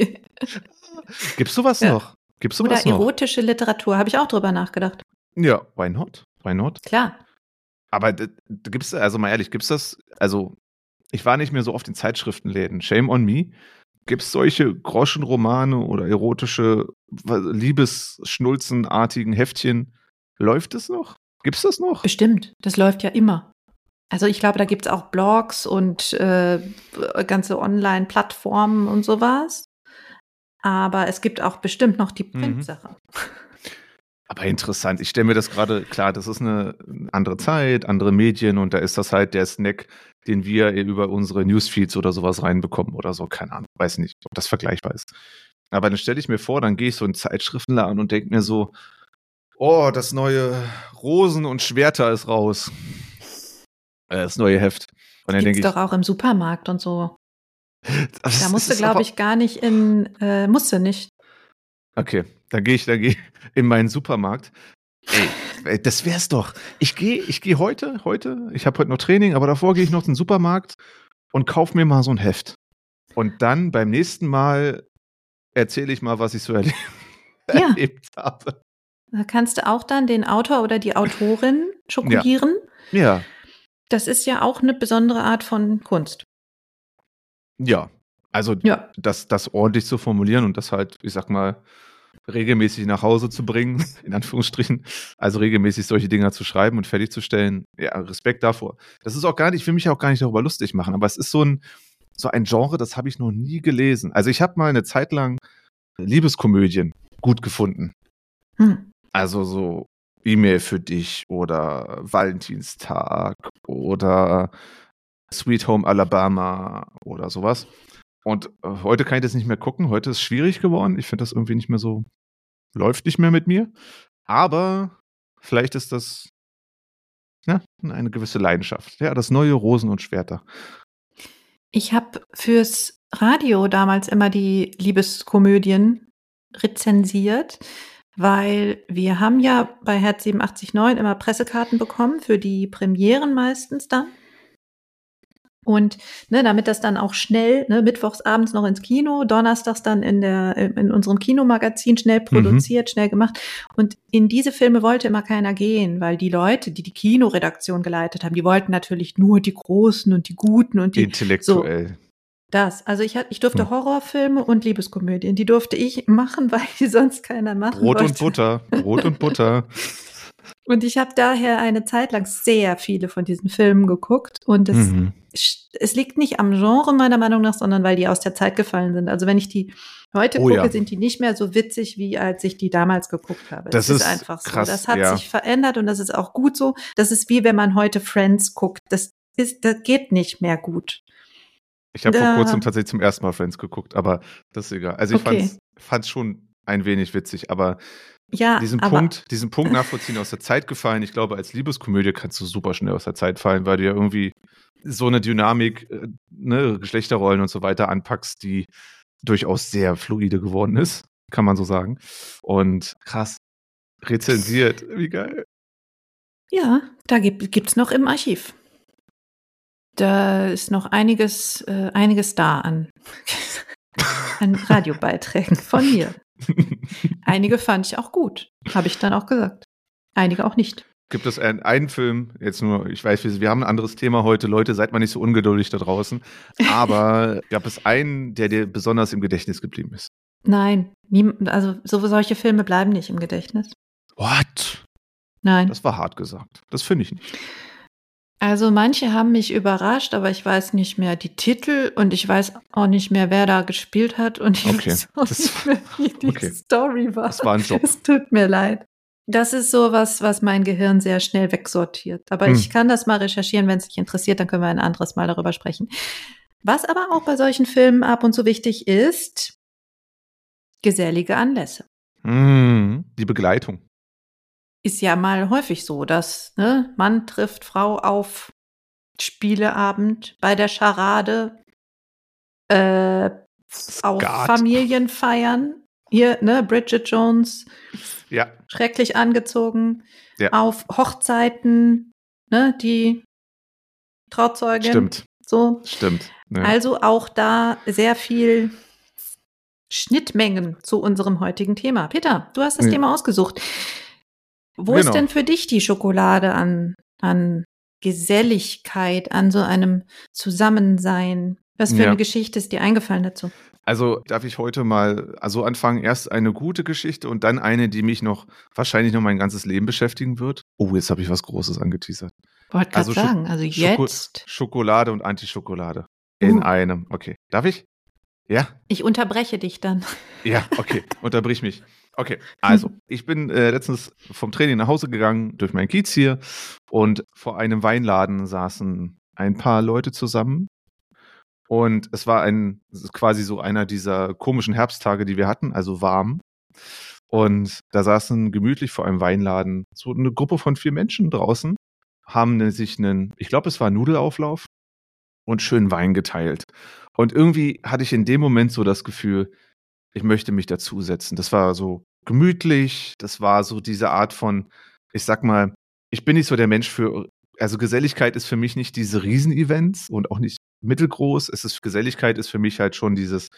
Speaker 2: Gibt's sowas
Speaker 1: Ja.
Speaker 2: noch? Gibt's
Speaker 1: Oder
Speaker 2: sowas noch?
Speaker 1: erotische Literatur, habe ich auch drüber nachgedacht.
Speaker 2: Ja, why not? Why not?
Speaker 1: Klar.
Speaker 2: Aber d- gibt's, also mal ehrlich, gibt's das, also ich war nicht mehr so oft in Zeitschriftenläden. Shame on me. Gibt's solche Groschenromane oder erotische, Liebesschnulzenartigen Heftchen? Läuft es noch? Gibt's das noch?
Speaker 1: Bestimmt, das läuft ja immer. Also ich glaube, da gibt's auch Blogs und äh, ganze Online-Plattformen und sowas. Aber es gibt auch bestimmt noch die
Speaker 2: Mhm. Aber interessant. Ich stelle mir das gerade, klar, das ist eine andere Zeit, andere Medien und da ist das halt der Snack, den wir über unsere Newsfeeds oder sowas reinbekommen oder so. Keine Ahnung, weiß nicht, ob das vergleichbar ist. Aber dann stelle ich mir vor, dann gehe ich so in Zeitschriftenladen und denke mir so, oh, das neue Rosen und Schwerter ist raus. Äh, das neue Heft. Und dann
Speaker 1: Gibt's
Speaker 2: denke ich,
Speaker 1: doch auch im Supermarkt und so.
Speaker 2: das
Speaker 1: Da musste, glaube ich, gar nicht in, äh, musste nicht.
Speaker 2: Okay, dann gehe ich, dann gehe ich in meinen Supermarkt. Ey, ey, das wär's doch. Ich gehe, ich gehe heute, heute, ich habe heute noch Training, aber davor gehe ich noch in den Supermarkt und kauf mir mal so ein Heft. Und dann beim nächsten Mal erzähle ich mal, was ich so erle
Speaker 1: Ja.
Speaker 2: erlebt habe.
Speaker 1: Da kannst du auch dann den Autor oder die Autorin schokolieren.
Speaker 2: Ja,
Speaker 1: Das ist ja auch eine besondere Art von Kunst.
Speaker 2: ja. Also
Speaker 1: Ja.
Speaker 2: das, das ordentlich zu formulieren und das halt, ich sag mal, regelmäßig nach Hause zu bringen, in Anführungsstrichen. Also regelmäßig solche Dinger zu schreiben und fertigzustellen. Ja, Respekt davor. Das ist auch gar nicht, ich will mich auch gar nicht darüber lustig machen, aber es ist so ein, so ein Genre, das habe ich noch nie gelesen. Also ich habe mal eine Zeit lang Liebeskomödien gut gefunden.
Speaker 1: Hm.
Speaker 2: Also so E-Mail für dich oder Valentinstag oder Sweet Home Alabama oder sowas. Und äh, heute kann ich das nicht mehr gucken. Heute ist es schwierig geworden. Ich finde das irgendwie nicht mehr so, läuft nicht mehr mit mir. Aber vielleicht ist das ja, eine gewisse Leidenschaft. Ja, das neue Rosen und Schwerter.
Speaker 1: Ich habe fürs Radio damals immer die Liebeskomödien rezensiert, weil wir haben ja bei Herz 879 immer Pressekarten bekommen für die Premieren meistens dann. Und ne, damit das dann auch schnell, ne, mittwochs abends noch ins Kino, donnerstags dann in der in unserem Kinomagazin schnell produziert, schnell gemacht. Und in diese Filme wollte immer keiner gehen, weil die Leute, die die Kinoredaktion geleitet haben, die wollten natürlich nur die Großen und die Guten und die
Speaker 2: Intellektuell.
Speaker 1: das. Also ich, ich durfte
Speaker 2: Hm.
Speaker 1: Horrorfilme und Liebeskomödien. Die durfte ich machen, weil die sonst keiner machen
Speaker 2: Brot
Speaker 1: wollte.
Speaker 2: und Butter. Brot und Butter.
Speaker 1: Und ich habe daher eine Zeit lang sehr viele von diesen Filmen geguckt. Und es,
Speaker 2: Mhm.
Speaker 1: es liegt nicht am Genre meiner Meinung nach, sondern weil die aus der Zeit gefallen sind. Also wenn ich die heute
Speaker 2: Oh
Speaker 1: gucke,
Speaker 2: ja.
Speaker 1: sind die nicht mehr so witzig, wie als ich die damals geguckt habe.
Speaker 2: Das
Speaker 1: Es
Speaker 2: ist
Speaker 1: einfach
Speaker 2: krass,
Speaker 1: so. Das hat
Speaker 2: ja.
Speaker 1: sich verändert und das ist auch gut so. Das ist wie wenn man heute Friends guckt. Das ist, das geht nicht mehr gut.
Speaker 2: Ich habe vor kurzem tatsächlich zum ersten Mal Friends geguckt, aber das ist egal. Also ich
Speaker 1: Okay.
Speaker 2: fand's, fand's schon ein wenig witzig, aber
Speaker 1: Ja,
Speaker 2: diesen Punkt, diesen Punkt nachvollziehen aus der Zeit gefallen. Ich glaube, als Liebeskomödie kannst du super schnell aus der Zeit fallen, weil du ja irgendwie so eine Dynamik, äh, ne, Geschlechterrollen und so weiter anpackst, die durchaus sehr fluide geworden ist, kann man so sagen. Und krass, rezensiert, wie geil.
Speaker 1: Ja, da gibt, gibt's noch im Archiv. Da ist noch einiges, äh, einiges da an, an Radiobeiträgen von mir. Einige fand ich auch gut, habe ich dann auch gesagt. Einige auch nicht.
Speaker 2: Gibt es einen, einen Film, jetzt nur, ich weiß, wir, haben ein anderes Thema heute, Leute, seid mal nicht so ungeduldig da draußen, aber gab es einen, der dir besonders im Gedächtnis geblieben ist?
Speaker 1: Nein, also so, solche Filme bleiben nicht im Gedächtnis.
Speaker 2: What?
Speaker 1: Nein.
Speaker 2: Das war hart gesagt. Das finde ich nicht.
Speaker 1: Also manche haben mich überrascht, aber ich weiß nicht mehr die Titel und ich weiß auch nicht mehr, wer da gespielt hat und ich
Speaker 2: Okay,
Speaker 1: weiß auch
Speaker 2: das-
Speaker 1: nicht mehr, wie die
Speaker 2: okay.
Speaker 1: Story war.
Speaker 2: Das war ein Job.
Speaker 1: Es tut mir leid. Das ist sowas, was mein Gehirn sehr schnell wegsortiert. Aber
Speaker 2: Hm.
Speaker 1: ich kann das mal recherchieren, wenn es dich interessiert, dann können wir ein anderes Mal darüber sprechen. Was aber auch bei solchen Filmen ab und zu wichtig ist, gesellige Anlässe.
Speaker 2: Mm, die Begleitung.
Speaker 1: Ist ja mal häufig so, dass ne, Mann trifft Frau auf Spieleabend, bei der Scharade, äh, auf. Familienfeiern. Hier, ne, Bridget Jones,
Speaker 2: Ja,
Speaker 1: schrecklich angezogen,
Speaker 2: Ja.
Speaker 1: auf Hochzeiten, ne, die Trauzeugin.
Speaker 2: stimmt.
Speaker 1: So.
Speaker 2: Stimmt. Ja.
Speaker 1: Also auch da sehr viel Schnittmengen zu unserem heutigen Thema. Peter, du hast das
Speaker 2: Ja.
Speaker 1: Thema ausgesucht. Wo
Speaker 2: Genau.
Speaker 1: ist denn für dich die Schokolade an, an Geselligkeit, an so einem Zusammensein? Was für
Speaker 2: Ja.
Speaker 1: eine Geschichte ist dir eingefallen dazu?
Speaker 2: Also darf ich heute mal also anfangen, erst eine gute Geschichte und dann eine, die mich noch wahrscheinlich noch mein ganzes Leben beschäftigen wird. Oh, jetzt habe ich was Großes angeteasert.
Speaker 1: Wollte gerade
Speaker 2: Also Schok-
Speaker 1: sagen, also
Speaker 2: Schoko-
Speaker 1: jetzt.
Speaker 2: Schokolade und Antischokolade. In
Speaker 1: Uh.
Speaker 2: einem. Okay. Darf ich? Ja?
Speaker 1: Ich unterbreche dich dann.
Speaker 2: Ja, okay. Unterbrich mich. Okay, also ich bin äh, letztens vom Training nach Hause gegangen, durch meinen Kiez hier und vor einem Weinladen saßen ein paar Leute zusammen. Und es war ein, quasi so einer dieser komischen Herbsttage, die wir hatten, also warm. Und da saßen gemütlich vor einem Weinladen so eine Gruppe von vier Menschen draußen, haben sich einen, ich glaube, es war Nudelauflauf und schön Wein geteilt. Und irgendwie hatte ich in dem Moment so das Gefühl, ich möchte mich dazusetzen. Das war so gemütlich, das war so diese Art von, ich sag mal, ich bin nicht so der Mensch für, also Geselligkeit ist für mich nicht diese Riesenevents und auch nicht mittelgroß. Es ist, Geselligkeit ist für mich halt schon dieses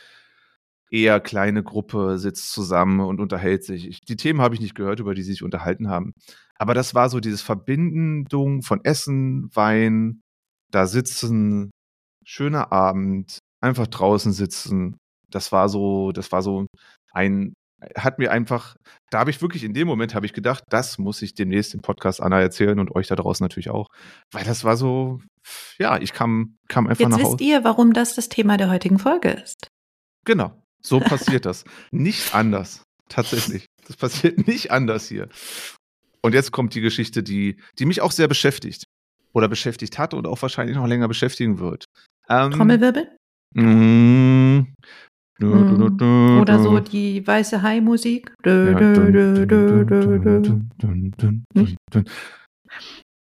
Speaker 2: eher kleine Gruppe sitzt zusammen und unterhält sich. Ich, die Themen habe ich nicht gehört, über die sie sich unterhalten haben. Aber das war so dieses Verbindung von Essen, Wein, da sitzen, schöner Abend, einfach draußen sitzen. Das war so, das war so ein, hat mir einfach, da habe ich wirklich in dem Moment habe ich gedacht, das muss ich demnächst im Podcast Anna erzählen und euch da draußen natürlich auch, weil das war so, ja, ich kam, kam einfach
Speaker 1: Jetzt
Speaker 2: nach
Speaker 1: wisst
Speaker 2: Hause.
Speaker 1: ihr, warum das das Thema der heutigen Folge ist.
Speaker 2: Genau, so passiert das. Nicht anders, tatsächlich. Das passiert nicht anders hier. Und jetzt kommt die Geschichte, die, die mich auch sehr beschäftigt oder beschäftigt hat und auch wahrscheinlich noch länger beschäftigen wird. Ähm,
Speaker 1: Trommelwirbel?
Speaker 2: mm, du, du,
Speaker 1: Oder so die weiße Hai-Musik?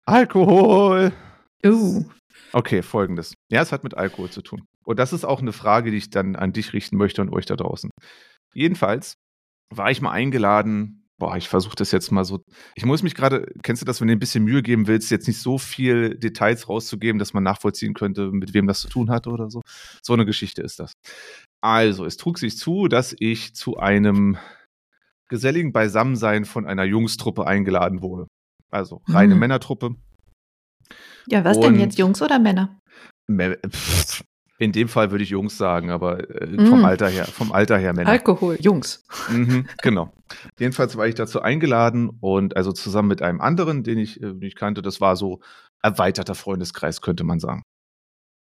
Speaker 2: Alkohol.
Speaker 1: Uh.
Speaker 2: Okay, folgendes. Ja, es hat mit Alkohol zu tun. Und das ist auch eine Frage, die ich dann an dich richten möchte und euch da draußen. Jedenfalls war ich mal eingeladen. Boah, ich versuche das jetzt mal so. Ich muss mich gerade, kennst du das, wenn du ein bisschen Mühe geben willst, jetzt nicht so viel Details rauszugeben, dass man nachvollziehen könnte, mit wem das zu tun hatte oder so? So eine Geschichte ist das. Also, es trug sich zu, dass ich zu einem geselligen Beisammensein von einer Jungstruppe eingeladen wurde. Also reine
Speaker 1: Hm.
Speaker 2: Männertruppe.
Speaker 1: Ja, was denn
Speaker 2: Und-
Speaker 1: jetzt, Jungs oder Männer?
Speaker 2: In dem Fall würde ich Jungs sagen, aber äh, vom
Speaker 1: Mm.
Speaker 2: Alter her, vom Alter her Männer.
Speaker 1: Alkohol, Jungs.
Speaker 2: Mhm, genau. Jedenfalls war ich dazu eingeladen und also zusammen mit einem anderen, den ich äh, nicht kannte, das war so erweiterter Freundeskreis, könnte man sagen.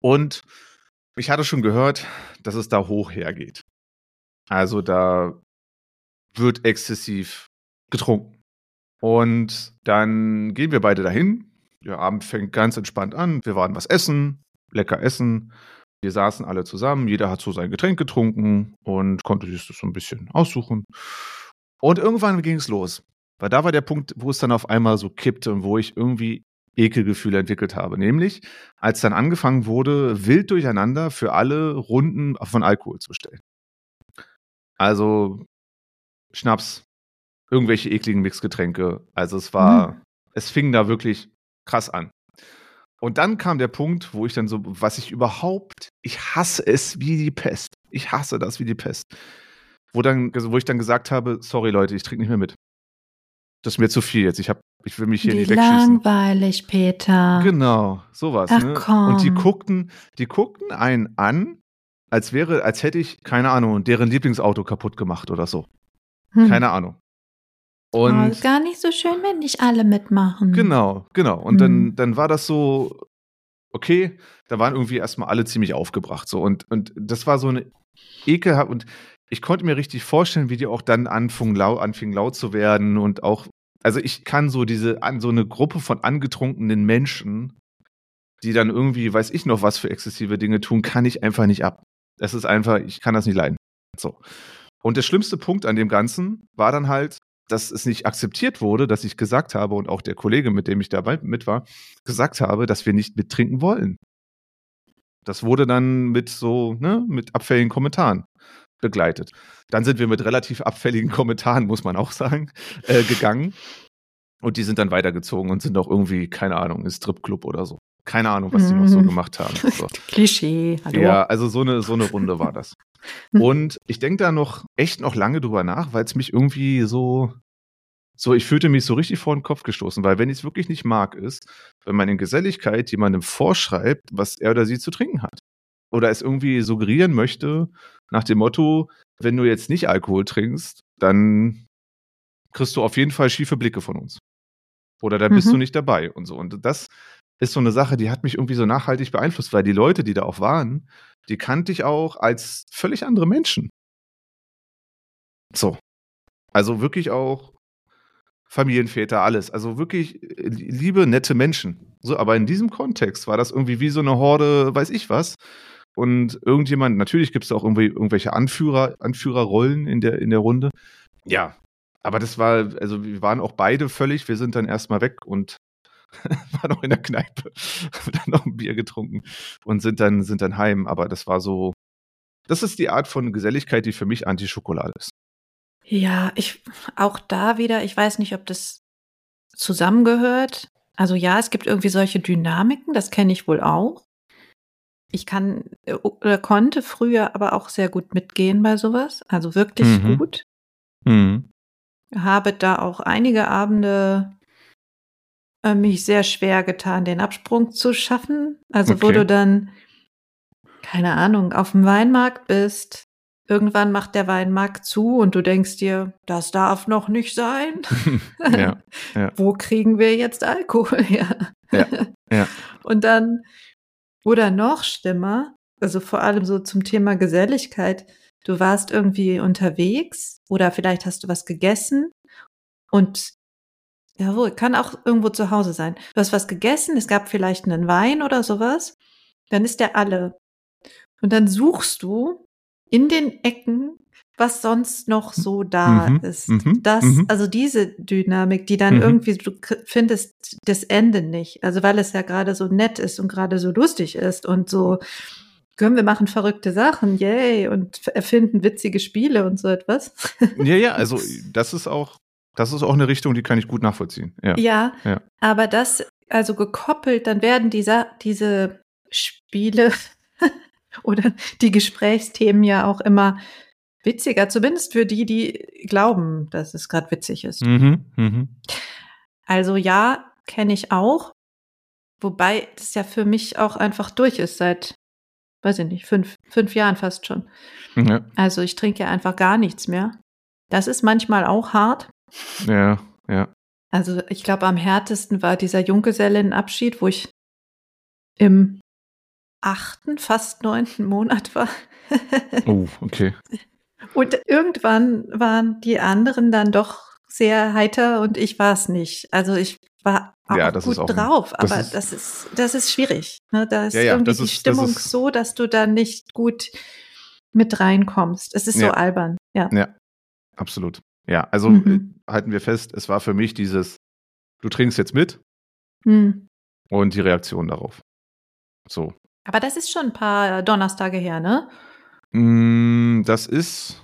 Speaker 2: Und ich hatte schon gehört, dass es da hoch hergeht. Also da wird exzessiv getrunken. Und dann gehen wir beide dahin. Der Abend fängt ganz entspannt an. Wir waren was essen, lecker essen. Wir saßen alle zusammen, jeder hat so sein Getränk getrunken und konnte sich das so ein bisschen aussuchen. Und irgendwann ging es los. Weil da war der Punkt, wo es dann auf einmal so kippte und wo ich irgendwie Ekelgefühle entwickelt habe. Nämlich, als dann angefangen wurde, wild durcheinander für alle Runden von Alkohol zu stellen. Also Schnaps, irgendwelche ekligen Mixgetränke. Also es war,
Speaker 1: Mhm.
Speaker 2: es fing da wirklich krass an. Und dann kam der Punkt, wo ich dann so, was ich überhaupt, ich hasse es wie die Pest. Ich hasse das wie die Pest. Wo, dann, wo ich dann gesagt habe, sorry Leute, ich trinke nicht mehr mit. Das ist mir zu viel jetzt. Ich, hab, ich will mich hier
Speaker 1: Wie
Speaker 2: nicht wegschießen.
Speaker 1: langweilig, Peter.
Speaker 2: Genau, sowas.
Speaker 1: Ach,
Speaker 2: ne?
Speaker 1: komm.
Speaker 2: Und die guckten, die guckten einen an, als wäre, als hätte ich, keine Ahnung, deren Lieblingsauto kaputt gemacht oder so.
Speaker 1: Hm.
Speaker 2: Keine Ahnung.
Speaker 1: oh,
Speaker 2: Und
Speaker 1: ist gar nicht so schön, wenn nicht alle mitmachen.
Speaker 2: Genau, genau. Und dann,
Speaker 1: Mhm.
Speaker 2: dann war das so, okay, da waren irgendwie erstmal alle ziemlich aufgebracht. So. Und, und das war so eine ekelhaft. Und ich konnte mir richtig vorstellen, wie die auch dann anfingen, lau, anfingen laut zu werden und auch, also ich kann so diese, so eine Gruppe von angetrunkenen Menschen, die dann irgendwie, weiß ich noch, was für exzessive Dinge tun, kann ich einfach nicht ab. Das ist einfach, ich kann das nicht leiden. So. Und der schlimmste Punkt an dem Ganzen war dann halt, dass es nicht akzeptiert wurde, dass ich gesagt habe und auch der Kollege, mit dem ich dabei mit war, gesagt habe, dass wir nicht mittrinken wollen. Das wurde dann mit so, ne, mit abfälligen Kommentaren begleitet. Dann sind wir mit relativ abfälligen Kommentaren, muss man auch sagen, äh, gegangen. Und die sind dann weitergezogen und sind auch irgendwie, keine Ahnung, im Stripclub oder so. Keine Ahnung, was die noch so
Speaker 1: Mhm.
Speaker 2: gemacht haben. So.
Speaker 1: Klischee. Hallo.
Speaker 2: Ja, also so eine, so eine Runde war das. Und ich denke da noch echt noch lange drüber nach, weil es mich irgendwie so, so, ich fühlte mich so richtig vor den Kopf gestoßen, weil wenn ich es wirklich nicht mag, ist, wenn man in Geselligkeit jemandem vorschreibt, was er oder sie zu trinken hat. Oder es irgendwie suggerieren möchte, nach dem Motto, wenn du jetzt nicht Alkohol trinkst, dann kriegst du auf jeden Fall schiefe Blicke von uns. Oder dann bist
Speaker 1: Mhm.
Speaker 2: du nicht dabei und so. Und das ist so eine Sache, die hat mich irgendwie so nachhaltig beeinflusst, weil die Leute, die da auch waren, die kannte ich auch als völlig andere Menschen. So. Also wirklich auch Familienväter, alles. Also wirklich äh, liebe, nette Menschen. So, aber in diesem Kontext war das irgendwie wie so eine Horde, weiß ich was. Und irgendjemand, natürlich gibt es auch irgendwie irgendwelche Anführer, Anführerrollen in der, in der Runde. Ja, aber das war, also wir waren auch beide völlig, wir sind dann erstmal weg und waren noch in der Kneipe, haben dann noch ein Bier getrunken und sind dann, sind dann heim. Aber das war so, das ist die Art von Geselligkeit, die für mich Anti-Schokolade ist.
Speaker 1: Ja, ich auch da wieder, ich weiß nicht, ob das zusammengehört. Also ja, es gibt irgendwie solche Dynamiken, das kenne ich wohl auch. Ich kann äh, oder konnte früher aber auch sehr gut mitgehen bei sowas, also wirklich
Speaker 2: Mhm.
Speaker 1: gut.
Speaker 2: Mhm.
Speaker 1: Habe da auch einige Abende äh, mich sehr schwer getan, den Absprung zu schaffen. Also wo
Speaker 2: Okay.
Speaker 1: du dann, keine Ahnung, auf dem Weinmarkt bist. Irgendwann macht der Weinmarkt zu und du denkst dir, das darf noch nicht sein.
Speaker 2: ja,
Speaker 1: Wo kriegen wir jetzt Alkohol her?
Speaker 2: Ja, ja.
Speaker 1: Und dann, oder noch schlimmer, also vor allem so zum Thema Geselligkeit, du warst irgendwie unterwegs oder vielleicht hast du was gegessen und jawohl, kann auch irgendwo zu Hause sein. Du hast was gegessen, es gab vielleicht einen Wein oder sowas, dann ist der alle. Und dann suchst du in den Ecken, was sonst noch so da
Speaker 2: Mhm,
Speaker 1: ist.
Speaker 2: mhm,
Speaker 1: Das,
Speaker 2: mhm.
Speaker 1: also diese Dynamik, die dann
Speaker 2: Mhm.
Speaker 1: irgendwie, du findest das Ende nicht. Also weil es ja gerade so nett ist und gerade so lustig ist und so, können wir machen verrückte Sachen, yay, und erfinden witzige Spiele und so etwas.
Speaker 2: ja, ja, also das ist auch, das ist auch eine Richtung, die kann ich gut nachvollziehen. Ja.
Speaker 1: Ja,
Speaker 2: Ja.
Speaker 1: aber das, also gekoppelt, dann werden diese, diese Spiele oder die Gesprächsthemen ja auch immer witziger, zumindest für die, die glauben, dass es gerade witzig ist.
Speaker 2: Mhm, mhm.
Speaker 1: Also ja, kenne ich auch, wobei das ja für mich auch einfach durch ist seit, weiß ich nicht, fünf, fünf Jahren fast schon.
Speaker 2: Ja,
Speaker 1: Also ich trinke ja einfach gar nichts mehr. Das ist manchmal auch hart.
Speaker 2: ja, ja.
Speaker 1: Also ich glaube, am härtesten war dieser Junggesellenabschied, wo ich im achten, fast neunten Monat war.
Speaker 2: Oh, okay.
Speaker 1: und irgendwann waren die anderen dann doch sehr heiter und ich war es nicht. Also ich war auch
Speaker 2: Ja, das
Speaker 1: gut
Speaker 2: ist auch ein-
Speaker 1: drauf,
Speaker 2: das
Speaker 1: aber
Speaker 2: ist-
Speaker 1: das ist das ist schwierig. Ne? Da ist
Speaker 2: Ja, ja,
Speaker 1: irgendwie
Speaker 2: das
Speaker 1: die
Speaker 2: ist- das
Speaker 1: Stimmung
Speaker 2: ist-
Speaker 1: so, dass du da nicht gut mit reinkommst. Es ist so albern. Ja.
Speaker 2: Ja, absolut. Ja, also
Speaker 1: Mhm.
Speaker 2: äh, halten wir fest, es war für mich dieses, du trinkst jetzt mit
Speaker 1: Hm.
Speaker 2: und die Reaktion darauf. So.
Speaker 1: Aber das ist schon ein paar Donnerstage her, ne?
Speaker 2: Mm, Das ist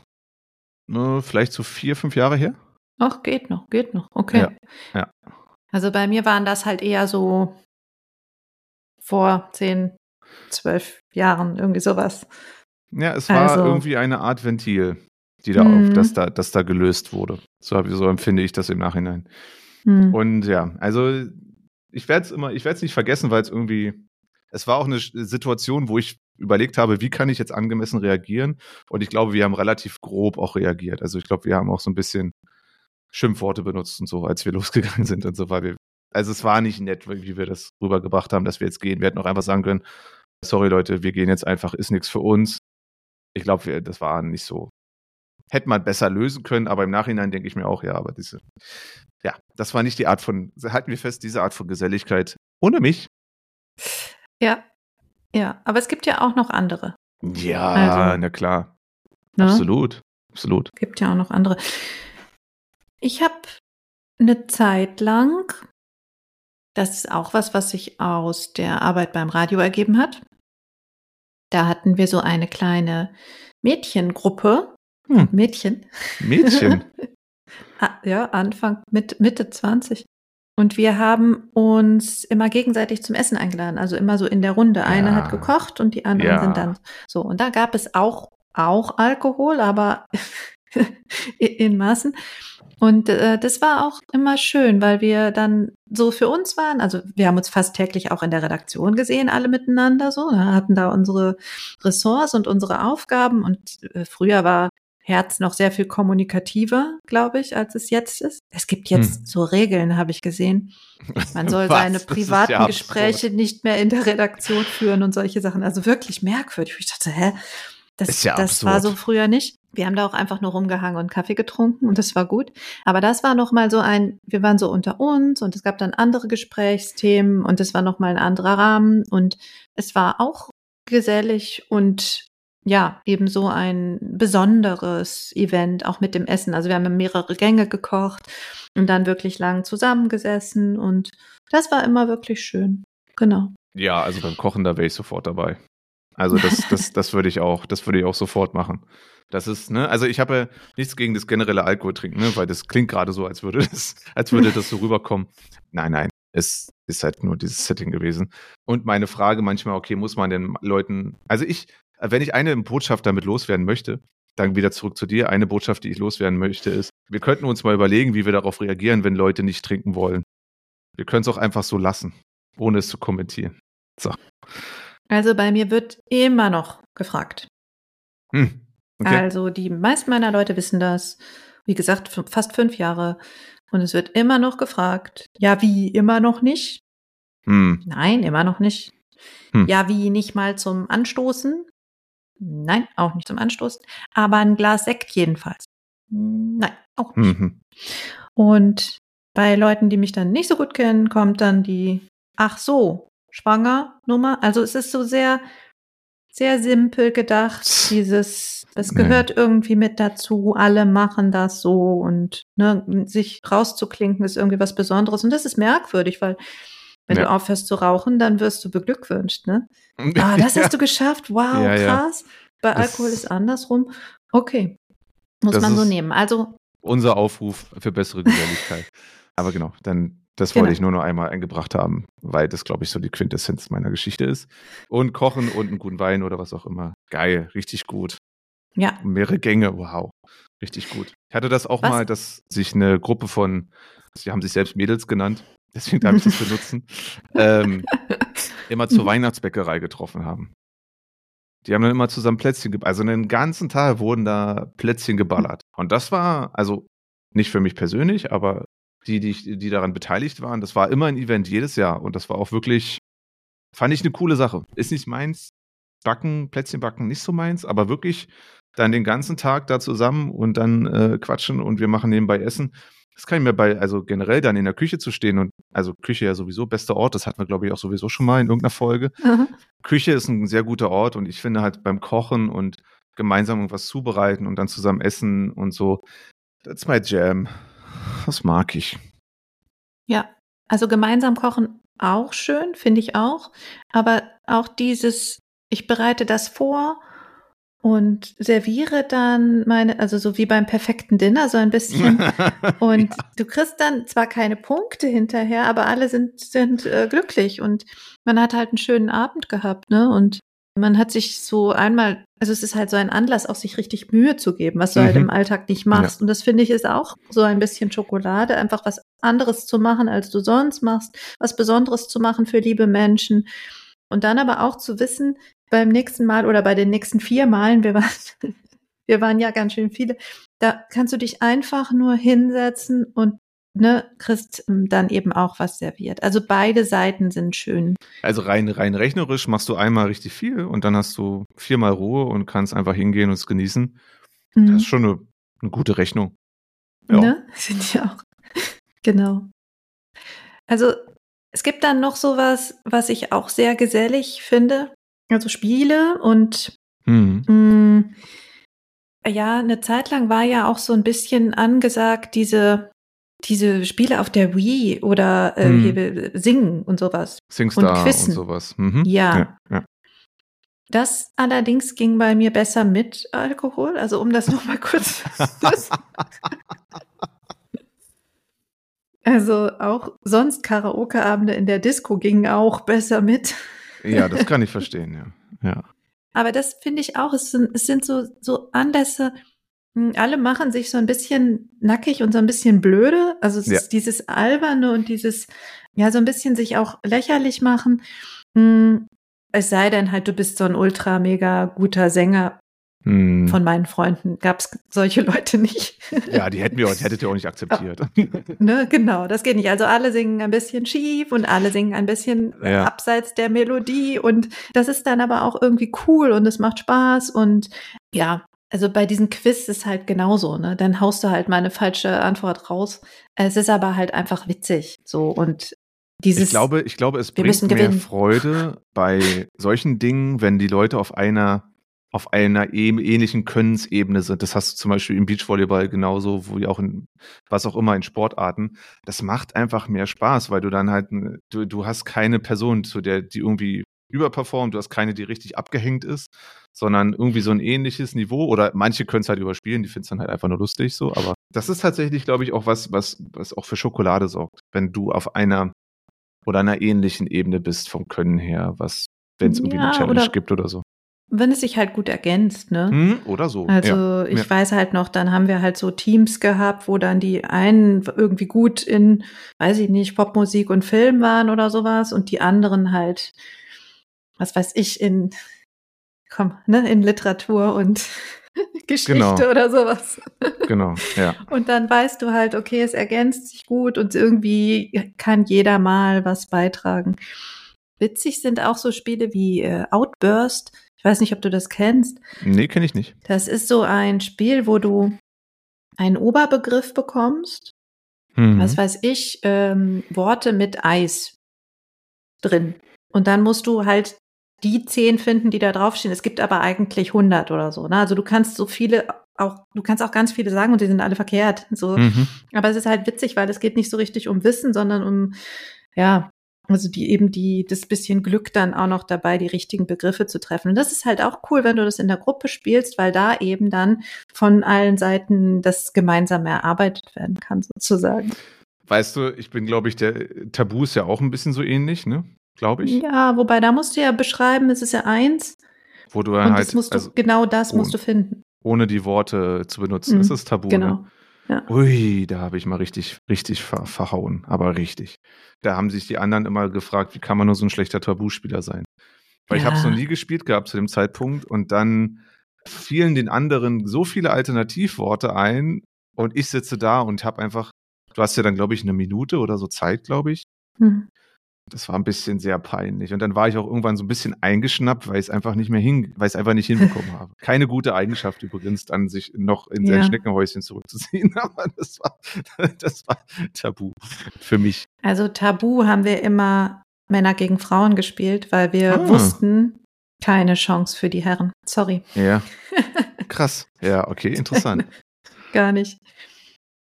Speaker 2: ne, vielleicht so vier, fünf Jahre her.
Speaker 1: Ach, geht noch, geht noch. Okay.
Speaker 2: Ja, ja.
Speaker 1: Also bei mir waren das halt eher so vor zehn, zwölf Jahren, irgendwie sowas.
Speaker 2: Ja, es war
Speaker 1: Also-
Speaker 2: irgendwie eine Art Ventil, die da
Speaker 1: Mhm.
Speaker 2: auf, das da, das da gelöst wurde. So, so empfinde ich das im Nachhinein.
Speaker 1: Hm.
Speaker 2: Und ja, also ich werde es immer, ich werde es nicht vergessen, weil es irgendwie, es war auch eine Situation, wo ich überlegt habe, wie kann ich jetzt angemessen reagieren? Und ich glaube, wir haben relativ grob auch reagiert. Also ich glaube, wir haben auch so ein bisschen Schimpfworte benutzt und so, als wir losgegangen sind und so, weil wir, also es war nicht nett, wie wir das rübergebracht haben, dass wir jetzt gehen. Wir hätten auch einfach sagen können, sorry Leute, wir gehen jetzt einfach, ist nichts für uns. Ich glaube, das war nicht so. Hätte man besser lösen können, aber im Nachhinein denke ich mir auch, ja, aber diese, ja, das war nicht die Art von, halten wir fest, diese Art von Geselligkeit ohne mich.
Speaker 1: Ja. Ja, aber es gibt ja auch noch andere.
Speaker 2: Ja,
Speaker 1: Also,
Speaker 2: na klar.
Speaker 1: Ne?
Speaker 2: Absolut. Absolut.
Speaker 1: Gibt ja auch noch andere. Ich habe eine Zeit lang, das ist auch was, was sich aus der Arbeit beim Radio ergeben hat. Da hatten wir so eine kleine Mädchengruppe.
Speaker 2: Hm.
Speaker 1: Mädchen.
Speaker 2: Mädchen.
Speaker 1: Ah, ja, Anfang, mit, Mitte 20. Und wir haben uns immer gegenseitig zum Essen eingeladen. Also immer so in der Runde. Eine
Speaker 2: Ja.
Speaker 1: hat gekocht und die anderen
Speaker 2: Ja.
Speaker 1: sind dann so. Und da gab es auch, auch Alkohol, aber in Maßen. Und äh, das war auch immer schön, weil wir dann so für uns waren. Also wir haben uns fast täglich auch in der Redaktion gesehen, alle miteinander so. Wir hatten da unsere Ressorts und unsere Aufgaben. Und äh, früher war Herz noch sehr viel kommunikativer, glaube ich, als es jetzt ist. Es gibt jetzt
Speaker 2: Hm.
Speaker 1: so Regeln, habe ich gesehen. Man soll
Speaker 2: Was?
Speaker 1: seine privaten
Speaker 2: ja.
Speaker 1: Gespräche nicht mehr in der Redaktion führen und solche Sachen. Also wirklich merkwürdig. Ich dachte, hä? Das,
Speaker 2: ja
Speaker 1: das war so früher nicht. Wir haben da auch einfach nur rumgehangen und Kaffee getrunken und das war gut. Aber das war noch mal so ein, wir waren so unter uns und es gab dann andere Gesprächsthemen und es war noch mal ein anderer Rahmen und es war auch gesellig und ja, ebenso ein besonderes Event, auch mit dem Essen. Also wir haben mehrere Gänge gekocht und dann wirklich lang zusammengesessen und das war immer wirklich schön. Genau.
Speaker 2: Ja, also beim Kochen, da wäre ich sofort dabei. Also das, das, das würde ich auch, das würde ich auch sofort machen. Das ist, ne, also ich habe ja nichts gegen das generelle Alkoholtrinken, ne, weil das klingt gerade so, als würde das, als würde das so rüberkommen. Nein, nein, es ist halt nur dieses Setting gewesen. Und meine Frage manchmal, okay, muss man den Leuten, also ich, wenn ich eine Botschaft damit loswerden möchte, dann wieder zurück zu dir. Eine Botschaft, die ich loswerden möchte, ist, wir könnten uns mal überlegen, wie wir darauf reagieren, wenn Leute nicht trinken wollen. Wir können es auch einfach so lassen, ohne es zu kommentieren. So.
Speaker 1: Also bei mir wird immer noch gefragt.
Speaker 2: Hm. Okay.
Speaker 1: Also die meisten meiner Leute wissen das. Wie gesagt, fast fünf Jahre. Und es wird immer noch gefragt. Ja, wie? Immer noch nicht?
Speaker 2: Hm.
Speaker 1: Nein, immer noch nicht.
Speaker 2: Hm.
Speaker 1: Ja, wie? Nicht mal zum Anstoßen? Nein, auch nicht zum Anstoßen. Aber ein Glas Sekt jedenfalls. Nein, auch nicht.
Speaker 2: Mhm.
Speaker 1: Und bei Leuten, die mich dann nicht so gut kennen, kommt dann die, ach so, schwanger Nummer. Also es ist so sehr, sehr simpel gedacht. Dieses, das
Speaker 2: Nee.
Speaker 1: gehört irgendwie mit dazu. Alle machen das so und ne, sich rauszuklinken ist irgendwie was Besonderes. Und das ist merkwürdig, weil wenn
Speaker 2: Ja.
Speaker 1: du aufhörst zu rauchen, dann wirst du beglückwünscht. Ne? Ah, das hast du geschafft. Wow,
Speaker 2: Ja, ja.
Speaker 1: krass. Bei
Speaker 2: Das-
Speaker 1: Alkohol ist andersrum. Okay. Muss man so nehmen. Also
Speaker 2: Unser Aufruf für bessere Geselligkeit. Aber genau, dann, das wollte
Speaker 1: Genau.
Speaker 2: ich nur noch einmal eingebracht haben, weil das, glaube ich, so die Quintessenz meiner Geschichte ist. Und kochen und einen guten Wein oder was auch immer. Geil, richtig gut.
Speaker 1: ja,
Speaker 2: Mehrere Gänge, wow. Richtig gut. Ich hatte das auch
Speaker 1: Was?
Speaker 2: mal, dass sich eine Gruppe von, sie haben sich selbst Mädels genannt, deswegen darf ich das benutzen, ähm, immer zur Weihnachtsbäckerei getroffen haben. Die haben dann immer zusammen Plätzchen geballert. Also den ganzen Tag wurden da Plätzchen geballert. Und das war, also nicht für mich persönlich, aber die, die, die daran beteiligt waren, das war immer ein Event jedes Jahr. Und das war auch wirklich, fand ich eine coole Sache. Ist nicht meins. Backen, Plätzchen backen, nicht so meins, aber wirklich dann den ganzen Tag da zusammen und dann äh, quatschen und wir machen nebenbei Essen. Das kann ich mir bei, also generell dann in der Küche zu stehen und, also Küche ja sowieso bester Ort, das hatten wir, glaube ich, auch sowieso schon mal in irgendeiner Folge. Küche ist ein sehr guter Ort und ich finde halt beim Kochen und gemeinsam irgendwas zubereiten und dann zusammen essen und so, that's my jam. Das mag ich.
Speaker 1: Ja, also gemeinsam kochen auch schön, finde ich auch. Aber auch dieses, ich bereite das vor und serviere dann meine, also so wie beim perfekten Dinner, so ein bisschen. Und
Speaker 2: ja.
Speaker 1: du kriegst dann zwar keine Punkte hinterher, aber alle sind, sind äh, glücklich und man hat halt einen schönen Abend gehabt, ne? Und man hat sich so einmal, also es ist halt so ein Anlass, auch sich richtig Mühe zu geben, was du halt
Speaker 2: Mhm.
Speaker 1: im Alltag nicht machst. Und das finde ich ist auch so ein bisschen Schokolade, einfach was anderes zu machen, als du sonst machst, was Besonderes zu machen für liebe Menschen. Und dann aber auch zu wissen, beim nächsten Mal oder bei den nächsten vier Malen, wir waren, wir waren ja ganz schön viele, da kannst du dich einfach nur hinsetzen und ne, kriegst ähm, dann eben auch was serviert. Also beide Seiten sind schön.
Speaker 2: Also rein, rein rechnerisch machst du einmal richtig viel und dann hast du viermal Ruhe und kannst einfach hingehen und es genießen. Das
Speaker 1: Mhm.
Speaker 2: ist schon eine, eine gute Rechnung. Ja.
Speaker 1: Ne? Finde ich auch. Genau. Also es gibt dann noch sowas, was ich auch sehr gesellig finde. Also Spiele und
Speaker 2: Mhm.
Speaker 1: mh, ja, eine Zeit lang war ja auch so ein bisschen angesagt, diese, diese Spiele auf der Wii oder äh,
Speaker 2: Hm.
Speaker 1: hier, Singen und sowas.
Speaker 2: Singstar und,
Speaker 1: Quizzen.
Speaker 2: sowas. Mhm.
Speaker 1: Ja.
Speaker 2: ja, ja.
Speaker 1: Das allerdings ging bei mir besser mit Alkohol. Also um das nochmal kurz. also auch sonst Karaoke-Abende in der Disco gingen auch besser mit.
Speaker 2: Ja, das kann ich verstehen, ja. ja.
Speaker 1: Aber das finde ich auch, es sind, es sind so, so Anlässe, mh, alle machen sich so ein bisschen nackig und so ein bisschen blöde. Also es
Speaker 2: Ja.
Speaker 1: ist dieses Alberne und dieses, ja, so ein bisschen sich auch lächerlich machen. Mh, Es sei denn halt, du bist so ein ultra mega guter Sänger.
Speaker 2: Hm.
Speaker 1: Von meinen Freunden gab es solche Leute nicht.
Speaker 2: ja, die hätten wir, die hättet ihr auch nicht akzeptiert.
Speaker 1: ne, genau, das geht nicht. Also alle singen ein bisschen schief und alle singen ein bisschen
Speaker 2: Ja.
Speaker 1: abseits der Melodie und das ist dann aber auch irgendwie cool und es macht Spaß und ja, also bei diesem Quiz ist halt genauso, ne? Dann haust du halt mal eine falsche Antwort raus. Es ist aber halt einfach witzig. So und dieses.
Speaker 2: Ich glaube, ich glaube, es bringt mehr. Freude bei solchen Dingen, wenn die Leute auf einer auf einer ähn- ähnlichen Könnensebene sind. Das hast du zum Beispiel im Beachvolleyball genauso, wie auch in was auch immer in Sportarten. Das macht einfach mehr Spaß, weil du dann halt, du, du hast keine Person, zu der die irgendwie überperformt, du hast keine, die richtig abgehängt ist, sondern irgendwie so ein ähnliches Niveau oder manche können es halt überspielen, die finden es dann halt einfach nur lustig so, aber das ist tatsächlich, glaube ich, auch was, was, was auch für Schokolade sorgt, wenn du auf einer oder einer ähnlichen Ebene bist vom Können her, was, wenn es irgendwie
Speaker 1: Ja,
Speaker 2: eine Challenge
Speaker 1: oder-
Speaker 2: gibt oder so.
Speaker 1: Wenn es sich halt gut ergänzt, ne?
Speaker 2: Hm, oder so.
Speaker 1: Also
Speaker 2: ja.
Speaker 1: ich
Speaker 2: ja.
Speaker 1: weiß halt noch, dann haben wir halt so Teams gehabt, wo dann die einen irgendwie gut in, weiß ich nicht, Popmusik und Film waren oder sowas und die anderen halt, was weiß ich, in, komm, ne, in Literatur und Geschichte
Speaker 2: Genau.
Speaker 1: oder sowas.
Speaker 2: Genau, ja.
Speaker 1: Und dann weißt du halt, okay, es ergänzt sich gut und irgendwie kann jeder mal was beitragen. Witzig sind auch so Spiele wie äh, Outburst. Ich weiß nicht, ob du das kennst.
Speaker 2: Nee, kenne ich nicht.
Speaker 1: Das ist so ein Spiel, wo du einen Oberbegriff bekommst.
Speaker 2: Mhm.
Speaker 1: Was weiß ich, ähm, Worte mit Eis drin. Und dann musst du halt die zehn finden, die da draufstehen. Es gibt aber eigentlich 100 oder so. Ne? Also du kannst so viele auch, du kannst auch ganz viele sagen und die sind alle verkehrt. So.
Speaker 2: Mhm.
Speaker 1: Aber es ist halt witzig, weil es geht nicht so richtig um Wissen, sondern um, ja, also die eben die, das bisschen Glück dann auch noch dabei, die richtigen Begriffe zu treffen. Und das ist halt auch cool, wenn du das in der Gruppe spielst, weil da eben dann von allen Seiten das gemeinsam erarbeitet werden kann, sozusagen.
Speaker 2: Weißt du, ich bin, glaube ich, der Tabu ist ja auch ein bisschen so ähnlich, ne? Glaube ich.
Speaker 1: Ja, wobei da musst du ja beschreiben, es ist ja eins
Speaker 2: Wo du
Speaker 1: und
Speaker 2: halt,
Speaker 1: das musst du,
Speaker 2: also
Speaker 1: genau das musst
Speaker 2: ohne-
Speaker 1: du finden.
Speaker 2: ohne die Worte zu benutzen,
Speaker 1: Mhm,
Speaker 2: das ist Tabu.
Speaker 1: Genau.
Speaker 2: Ne? Ui, da habe ich mal richtig, richtig ver verhauen, aber richtig. Da haben sich die anderen immer gefragt, wie kann man nur so ein schlechter Tabuspieler sein? Weil ich habe es
Speaker 1: Ja.
Speaker 2: noch nie gespielt gehabt zu dem Zeitpunkt und dann fielen den anderen so viele Alternativworte ein und ich sitze da und habe einfach, du hast ja dann, glaube ich, eine Minute oder so Zeit, glaube ich.
Speaker 1: Hm.
Speaker 2: Das war ein bisschen sehr peinlich. Und dann war ich auch irgendwann so ein bisschen eingeschnappt, weil ich es einfach nicht mehr hin, weil ich es einfach nicht hinbekommen habe. Keine gute Eigenschaft übrigens, dann sich noch in sein
Speaker 1: Ja.
Speaker 2: Schneckenhäuschen zurückzuziehen. Aber das war, das war tabu für mich.
Speaker 1: Also Tabu haben wir immer Männer gegen Frauen gespielt, weil wir
Speaker 2: Ah.
Speaker 1: wussten, keine Chance für die Herren. Sorry.
Speaker 2: Ja. Krass. Ja, okay, interessant.
Speaker 1: Gar nicht.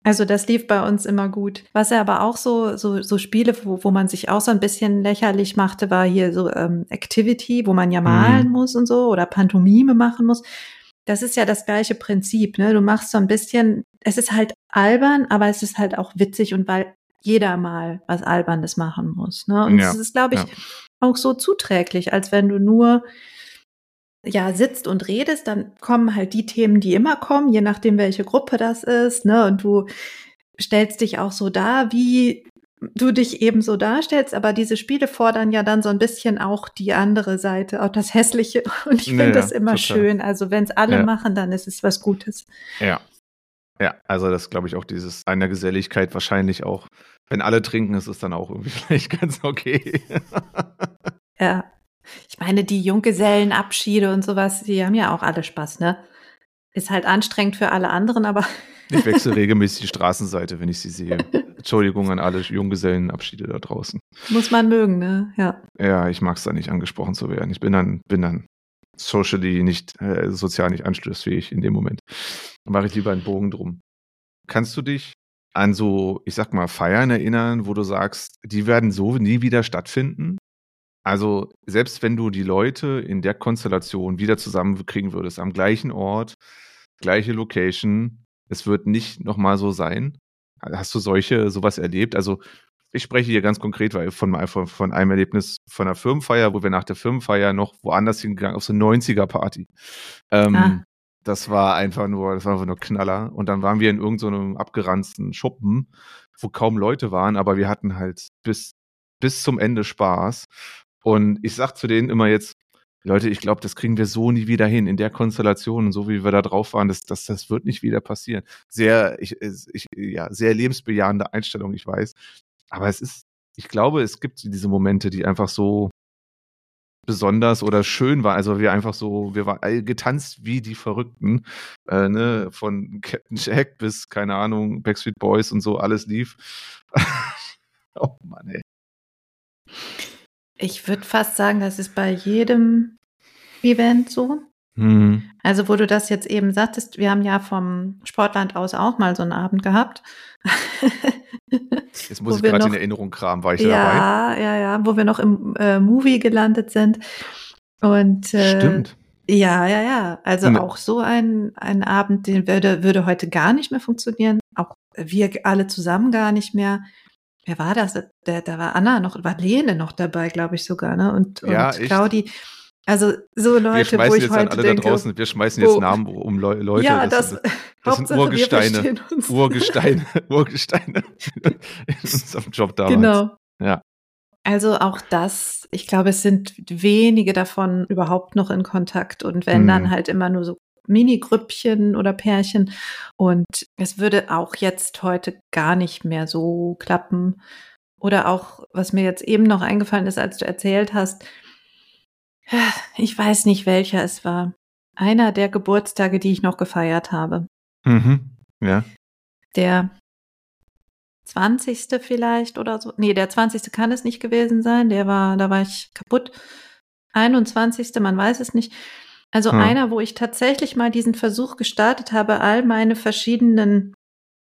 Speaker 1: Also das lief bei uns immer gut. Was ja aber auch so, so, so Spiele, wo, wo man sich auch so ein bisschen lächerlich machte, war hier so ähm, Activity, wo man ja malen muss und so oder Pantomime machen muss. Das ist ja das gleiche Prinzip, ne? Du machst so ein bisschen, es ist halt albern, aber es ist halt auch witzig und weil jeder mal was Albernes machen muss, ne? Und
Speaker 2: Ja,
Speaker 1: es ist, glaube ich,
Speaker 2: ja.
Speaker 1: auch so zuträglich, als wenn du nur ja, sitzt und redest, dann kommen halt die Themen, die immer kommen, je nachdem, welche Gruppe das ist, ne? Und du stellst dich auch so dar, wie du dich eben so darstellst, aber diese Spiele fordern ja dann so ein bisschen auch die andere Seite, auch das Hässliche. Und ich finde
Speaker 2: Ja,
Speaker 1: das immer
Speaker 2: total.
Speaker 1: schön. Also wenn es alle
Speaker 2: Ja.
Speaker 1: machen, dann ist es was Gutes.
Speaker 2: Ja. Ja, also das glaube ich auch dieses einer Geselligkeit wahrscheinlich auch. Wenn alle trinken, ist es dann auch irgendwie vielleicht ganz okay.
Speaker 1: Ja. Ich meine, die Junggesellenabschiede und sowas, die haben ja auch alle Spaß, ne? Ist halt anstrengend für alle anderen, aber
Speaker 2: Ich wechsle regelmäßig die Straßenseite, wenn ich sie sehe. Entschuldigung an alle Junggesellenabschiede da draußen.
Speaker 1: muss man mögen, ne? Ja.
Speaker 2: Ja, ich mag es da nicht angesprochen zu werden. Ich bin dann, bin dann socially nicht, äh, sozial nicht anschlussfähig in dem Moment. Dann mache ich lieber einen Bogen drum. Kannst du dich an so, ich sag mal, Feiern erinnern, wo du sagst, die werden so nie wieder stattfinden? Also, selbst wenn du die Leute in der Konstellation wieder zusammenkriegen würdest, am gleichen Ort, gleiche Location, es wird nicht nochmal so sein. Hast du solche, sowas erlebt? Also, ich spreche hier ganz konkret weil von, von, von einem Erlebnis von einer Firmenfeier, wo wir nach der Firmenfeier noch woanders hingegangen, auf so eine 90er-Party. Ähm,
Speaker 1: Ah.
Speaker 2: Das war einfach nur, das war einfach nur Knaller. Und dann waren wir in irgendeinem so abgeranzten Schuppen, wo kaum Leute waren, aber wir hatten halt bis, bis zum Ende Spaß. Und ich sag zu denen immer jetzt, Leute, ich glaube, das kriegen wir so nie wieder hin in der Konstellation so wie wir da drauf waren, das, das, das wird nicht wieder passieren. Sehr, ich, ich, ja, sehr lebensbejahende Einstellung, ich weiß. Aber es ist, ich glaube, es gibt diese Momente, die einfach so, besonders oder schön war. Also wir einfach so, wir waren getanzt wie die Verrückten, äh, ne? von Captain Jack bis, keine Ahnung, Backstreet Boys und so, alles lief. oh Mann, ey.
Speaker 1: Ich würde fast sagen, das ist bei jedem Event so.
Speaker 2: Hm.
Speaker 1: Also, wo du das jetzt eben sagtest, wir haben ja vom Sportland aus auch mal so einen Abend gehabt.
Speaker 2: Jetzt muss ich gerade in Erinnerung kramen, war ich da dabei?
Speaker 1: ja, ja, ja, wo wir noch im äh, Movie gelandet sind. Und äh,
Speaker 2: Stimmt.
Speaker 1: Ja, ja, ja. Also
Speaker 2: Ne.
Speaker 1: auch so ein, ein Abend, den würde, würde heute gar nicht mehr funktionieren. Auch wir alle zusammen gar nicht mehr. Wer war das? Da, da war Anna noch, war Lene noch dabei, glaube ich sogar, ne? Und,
Speaker 2: Ja,
Speaker 1: und
Speaker 2: echt?
Speaker 1: Claudi. Also so Leute, wo ich heute
Speaker 2: alle
Speaker 1: denke,
Speaker 2: da draußen, wir schmeißen jetzt
Speaker 1: wo-
Speaker 2: Namen um Leu Leute.
Speaker 1: ja, das,
Speaker 2: sind, das sind Urgesteine. Urgesteine, Urgesteine in unserem Job damals.
Speaker 1: Genau.
Speaker 2: Ja.
Speaker 1: Also auch das, ich glaube, es sind wenige davon überhaupt noch in Kontakt und wenn
Speaker 2: Hm.
Speaker 1: dann halt immer nur so Mini-Grüppchen oder Pärchen und es würde auch jetzt heute gar nicht mehr so klappen. Oder auch, was mir jetzt eben noch eingefallen ist, als du erzählt hast, ich weiß nicht, welcher es war. Einer der Geburtstage, die ich noch gefeiert habe.
Speaker 2: Mhm. Ja.
Speaker 1: Der 20. vielleicht oder so. Nee, der 20. kann es nicht gewesen sein. Der war, da war ich kaputt. 21. man weiß es nicht. Also
Speaker 2: Hm.
Speaker 1: einer, wo ich tatsächlich mal diesen Versuch gestartet habe, all meine verschiedenen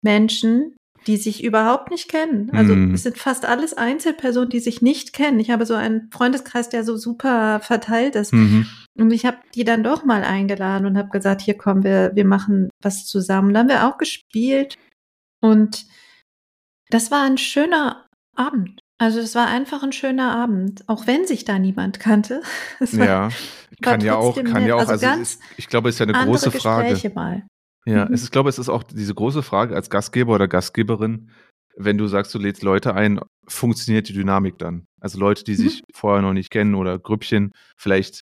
Speaker 1: Menschen, die sich überhaupt nicht kennen. Also
Speaker 2: Hm.
Speaker 1: es sind fast alles Einzelpersonen, die sich nicht kennen. Ich habe so einen Freundeskreis, der so super verteilt ist.
Speaker 2: Mhm.
Speaker 1: Und ich habe die dann doch mal eingeladen und habe gesagt, hier kommen wir, wir machen was zusammen. Da haben wir auch gespielt und das war ein schöner Abend. Also es war einfach ein schöner Abend, auch wenn sich da niemand kannte. War
Speaker 2: Ja. Kann ja auch, kann ja auch,
Speaker 1: Also
Speaker 2: also, ist, ich glaube, es ist ja eine große Frage.
Speaker 1: Mal.
Speaker 2: Ja,
Speaker 1: Mhm.
Speaker 2: es ist, ich glaube, es ist auch diese große Frage als Gastgeber oder Gastgeberin, wenn du sagst, du lädst Leute ein, funktioniert die Dynamik dann? Also Leute, die
Speaker 1: Mhm.
Speaker 2: sich vorher noch nicht kennen oder Grüppchen, vielleicht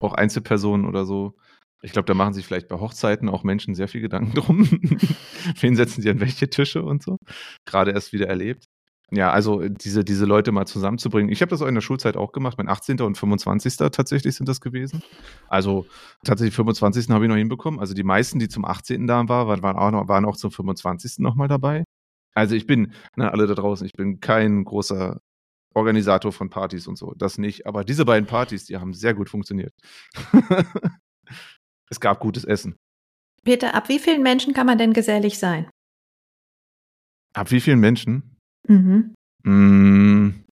Speaker 2: auch Einzelpersonen oder so. Ich glaube, da machen sich vielleicht bei Hochzeiten auch Menschen sehr viel Gedanken drum. Wen setzen sie an welche Tische und so? Gerade erst wieder erlebt. Ja, also äh, diese, diese Leute mal zusammenzubringen. Ich habe das auch in der Schulzeit auch gemacht. Mein 18. und 25. tatsächlich sind das gewesen. Also tatsächlich 25. habe ich noch hinbekommen. Also die meisten, die zum 18. da waren, waren auch, noch, waren auch zum 25. nochmal dabei. Also ich bin, na, alle da draußen, ich bin kein großer Organisator von Partys und so. Das nicht. Aber diese beiden Partys, die haben sehr gut funktioniert. es gab gutes Essen.
Speaker 1: Peter, ab wie vielen Menschen kann man denn gesellig sein?
Speaker 2: Ab wie vielen Menschen?
Speaker 1: Mhm.
Speaker 2: Mm,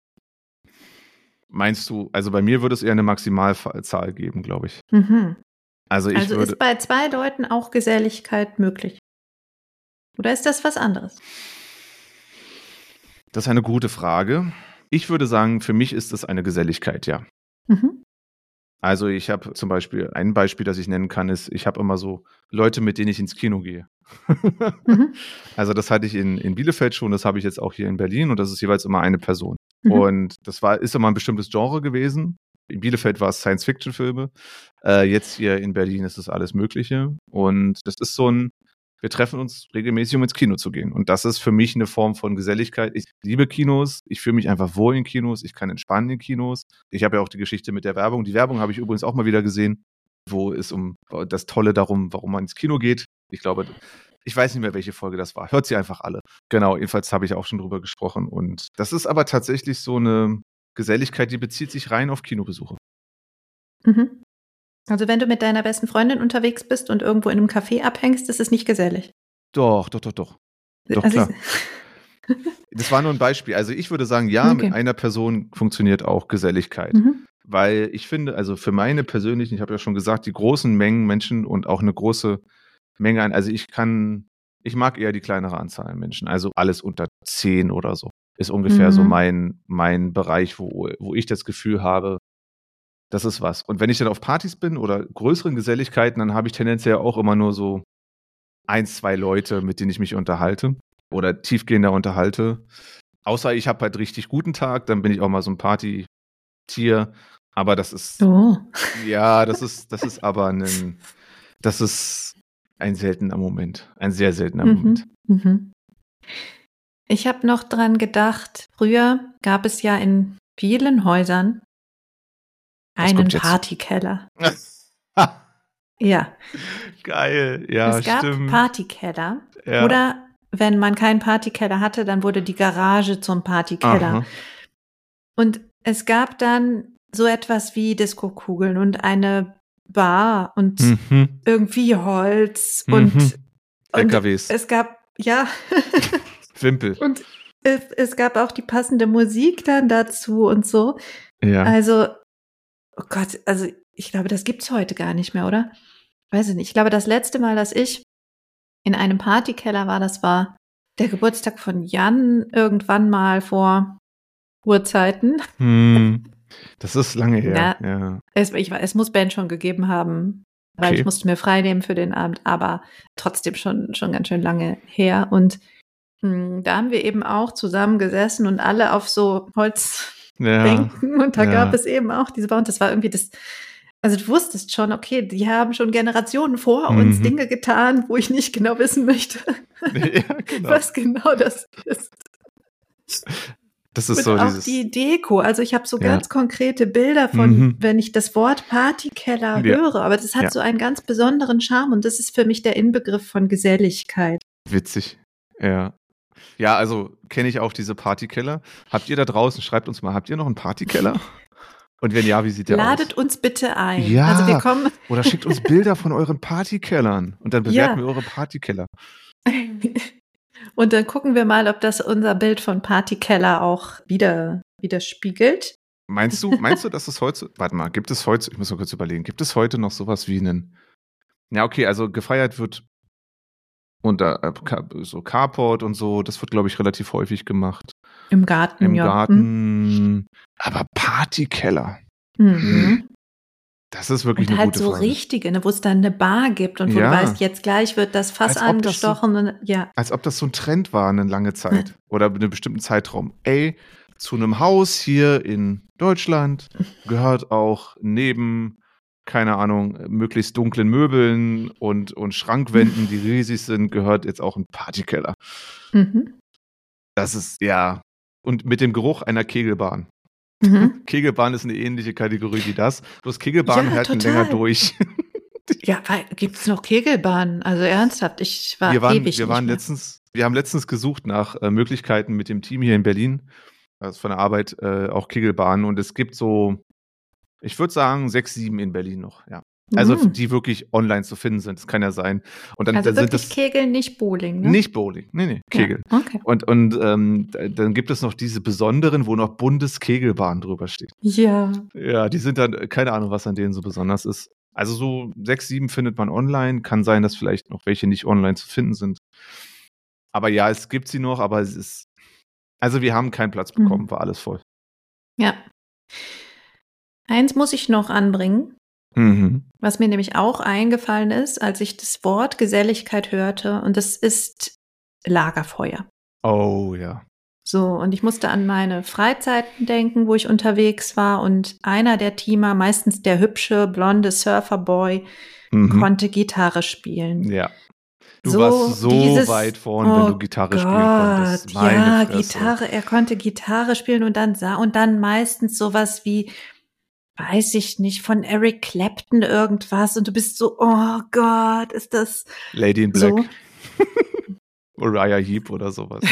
Speaker 2: meinst du, also bei mir würde es eher eine Maximalzahl geben, glaube ich.
Speaker 1: Mhm.
Speaker 2: Also ich
Speaker 1: Also
Speaker 2: würde.
Speaker 1: ist bei zwei Leuten auch Geselligkeit möglich? Oder ist das was anderes?
Speaker 2: Das ist eine gute Frage. Ich würde sagen, für mich ist es eine Geselligkeit, ja.
Speaker 1: Mhm.
Speaker 2: Also ich habe zum Beispiel, ein Beispiel, das ich nennen kann, ist, ich habe immer so Leute, mit denen ich ins Kino gehe.
Speaker 1: Mhm.
Speaker 2: Also das hatte ich in, in Bielefeld schon, das habe ich jetzt auch hier in Berlin und das ist jeweils immer eine Person.
Speaker 1: Mhm.
Speaker 2: Und das war, ist immer ein bestimmtes Genre gewesen. In Bielefeld war es Science-Fiction-Filme. Äh, jetzt hier in Berlin ist es alles Mögliche. Und das ist so ein, wir treffen uns regelmäßig, um ins Kino zu gehen. Und das ist für mich eine Form von Geselligkeit. Ich liebe Kinos. Ich fühle mich einfach wohl in Kinos. Ich kann entspannen in Kinos. Ich habe ja auch die Geschichte mit der Werbung. Die Werbung habe ich übrigens auch mal wieder gesehen, wo es um das Tolle darum, warum man ins Kino geht. Ich glaube, ich weiß nicht mehr, welche Folge das war. Hört sie einfach alle. Genau, jedenfalls habe ich auch schon drüber gesprochen. Und das ist aber tatsächlich so eine Geselligkeit, die bezieht sich rein auf Kinobesuche.
Speaker 1: Mhm. Also wenn du mit deiner besten Freundin unterwegs bist und irgendwo in einem Café abhängst, ist es nicht gesellig.
Speaker 2: Doch, doch, doch, doch. Doch,
Speaker 1: also
Speaker 2: klar. Das war nur ein Beispiel. Also ich würde sagen, ja,
Speaker 1: Okay.
Speaker 2: mit einer Person funktioniert auch Geselligkeit.
Speaker 1: Mhm.
Speaker 2: Weil ich finde, also für meine persönlichen, ich habe ja schon gesagt, die großen Mengen Menschen und auch eine große Menge an, also ich kann, ich mag eher die kleinere Anzahl an Menschen, also alles unter zehn oder so. Ist ungefähr so
Speaker 1: Mhm.
Speaker 2: mein, mein Bereich, wo, wo ich das Gefühl habe, das ist was. Und wenn ich dann auf Partys bin oder größeren Geselligkeiten, dann habe ich tendenziell auch immer nur so ein, zwei Leute, mit denen ich mich unterhalte oder tiefgehender unterhalte. Außer ich habe halt richtig guten Tag, dann bin ich auch mal so ein Party-Tier. Aber das ist,
Speaker 1: Oh.
Speaker 2: ja, das ist, das ist aber ein, das ist ein seltener Moment. Ein sehr seltener Moment.
Speaker 1: Mhm. Mhm. Ich habe noch dran gedacht, früher gab es ja in vielen Häusern einen? Partykeller. Ja,
Speaker 2: Geil, ja,
Speaker 1: es gab
Speaker 2: stimmt.
Speaker 1: Partykeller.
Speaker 2: ja.
Speaker 1: Oder wenn man keinen Partykeller hatte, dann wurde die Garage zum Partykeller.
Speaker 2: Aha.
Speaker 1: Und es gab dann so etwas wie Diskokugeln und eine Bar und
Speaker 2: Mhm.
Speaker 1: irgendwie Holz
Speaker 2: Mhm.
Speaker 1: und, und
Speaker 2: LKWs,
Speaker 1: es gab, ja,
Speaker 2: Wimpel.
Speaker 1: und es, es gab auch die passende Musik dann dazu und so.
Speaker 2: Ja.
Speaker 1: Also, oh Gott, also ich glaube, das gibt's heute gar nicht mehr, oder? Weiß ich nicht. Ich glaube, das letzte Mal, dass ich in einem Partykeller war, das war der Geburtstag von Jan irgendwann mal vor Urzeiten.
Speaker 2: Hm. Das ist lange her.
Speaker 1: Ja.
Speaker 2: Ja.
Speaker 1: Es, ich, es muss Ben schon gegeben haben, weil
Speaker 2: Okay.
Speaker 1: ich musste mir frei nehmen für den Abend, aber trotzdem schon, schon ganz schön lange her. Und mh, da haben wir eben auch zusammen gesessen und alle auf so Holzbänken
Speaker 2: Ja.
Speaker 1: und da
Speaker 2: ja.
Speaker 1: gab es eben auch diese Bar und das war irgendwie das, also du wusstest schon, okay, die haben schon Generationen vor uns
Speaker 2: Mhm.
Speaker 1: Dinge getan, wo ich nicht genau wissen möchte,
Speaker 2: ja, genau.
Speaker 1: was genau das ist.
Speaker 2: Das ist
Speaker 1: Und
Speaker 2: so
Speaker 1: auch
Speaker 2: dieses.
Speaker 1: die Deko. Also ich habe so
Speaker 2: Ja.
Speaker 1: ganz konkrete Bilder von,
Speaker 2: Mhm.
Speaker 1: wenn ich das Wort Partykeller
Speaker 2: Ja.
Speaker 1: höre. Aber das hat so einen ganz besonderen Charme und das ist für mich der Inbegriff von Geselligkeit.
Speaker 2: Witzig. Ja. Ja, also kenne ich auch diese Partykeller. Habt ihr da draußen, schreibt uns mal, habt ihr noch einen Partykeller? Und wenn ja, wie sieht der
Speaker 1: Ladet
Speaker 2: aus?
Speaker 1: uns bitte ein.
Speaker 2: Ja.
Speaker 1: Also wir kommen.
Speaker 2: Oder schickt uns Bilder von euren Partykellern und dann bewerten
Speaker 1: Ja.
Speaker 2: wir eure Partykeller.
Speaker 1: und dann gucken wir mal, ob das unser Bild von Partykeller auch wieder widerspiegelt.
Speaker 2: Meinst du, meinst du, dass es heute, warte mal, gibt es heute, ich muss mal kurz überlegen, gibt es heute noch sowas wie einen, ja, okay, also gefeiert wird unter äh, Ka- so Carport und so, das wird, glaube ich, relativ häufig gemacht.
Speaker 1: Im Garten,
Speaker 2: Im
Speaker 1: ja.
Speaker 2: Garten. Aber Partykeller,
Speaker 1: Mhm.
Speaker 2: das ist wirklich
Speaker 1: Und
Speaker 2: eine
Speaker 1: halt
Speaker 2: gute
Speaker 1: so
Speaker 2: Frage.
Speaker 1: richtige, ne, wo es dann eine Bar gibt und wo
Speaker 2: Ja.
Speaker 1: du weißt, jetzt gleich wird das Fass
Speaker 2: ob das so-
Speaker 1: angestochen. und, ja.
Speaker 2: Als ob das so ein Trend war eine lange Zeit oder einen bestimmten Zeitraum. Ey, zu einem Haus hier in Deutschland gehört auch neben, keine Ahnung, möglichst dunklen Möbeln und, und Schrankwänden, die riesig sind, gehört jetzt auch ein Partykeller.
Speaker 1: Mhm.
Speaker 2: Das ist, ja. Und mit dem Geruch einer Kegelbahn.
Speaker 1: Mhm.
Speaker 2: Kegelbahn ist eine ähnliche Kategorie wie das. Bloß Kegelbahnen
Speaker 1: Ja,
Speaker 2: halten
Speaker 1: total.
Speaker 2: länger durch.
Speaker 1: Ja, gibt es noch Kegelbahnen? Also ernsthaft, ich war
Speaker 2: wir waren,
Speaker 1: ewig
Speaker 2: wir
Speaker 1: nicht
Speaker 2: waren letztens, wir haben letztens gesucht nach äh, Möglichkeiten mit dem Team hier in Berlin, also von der Arbeit äh, auch Kegelbahnen und es gibt so, ich würde sagen sechs, sieben in Berlin noch, ja. Also
Speaker 1: Mhm.
Speaker 2: die wirklich online zu finden sind, das kann ja sein. Und dann,
Speaker 1: also
Speaker 2: dann sind
Speaker 1: wirklich
Speaker 2: das
Speaker 1: Kegeln, nicht Bowling, ne?
Speaker 2: nicht Bowling, nee, nee, Kegel.
Speaker 1: Ja, okay.
Speaker 2: Und, und ähm, da- dann gibt es noch diese besonderen, wo noch Bundeskegelbahn drüber steht.
Speaker 1: Ja.
Speaker 2: Ja, die sind dann, keine Ahnung, was an denen so besonders ist. Also so sechs, sieben findet man online. Kann sein, dass vielleicht noch welche nicht online zu finden sind. Aber ja, es gibt sie noch, aber es ist. Also wir haben keinen Platz
Speaker 1: Mhm.
Speaker 2: bekommen, war alles voll.
Speaker 1: Ja. Eins muss ich noch anbringen,
Speaker 2: Mhm.
Speaker 1: was mir nämlich auch eingefallen ist, als ich das Wort Geselligkeit hörte, und das ist Lagerfeuer.
Speaker 2: Oh ja.
Speaker 1: So, und ich musste an meine Freizeiten denken, wo ich unterwegs war, und einer der Teamer, meistens der hübsche, blonde Surferboy,
Speaker 2: Mhm.
Speaker 1: konnte Gitarre spielen.
Speaker 2: Ja. Du
Speaker 1: So
Speaker 2: warst so
Speaker 1: dieses-
Speaker 2: weit vorn, wenn
Speaker 1: Oh
Speaker 2: du Gitarre spielen konntest.
Speaker 1: Gott,
Speaker 2: Meine
Speaker 1: ja,
Speaker 2: Fresse.
Speaker 1: Gitarre, er konnte Gitarre spielen und dann sah und dann meistens sowas wie, weiß ich nicht, von Eric Clapton irgendwas und du bist so, oh Gott, ist das
Speaker 2: Lady in Black.
Speaker 1: so?
Speaker 2: Uriah Heep oder sowas.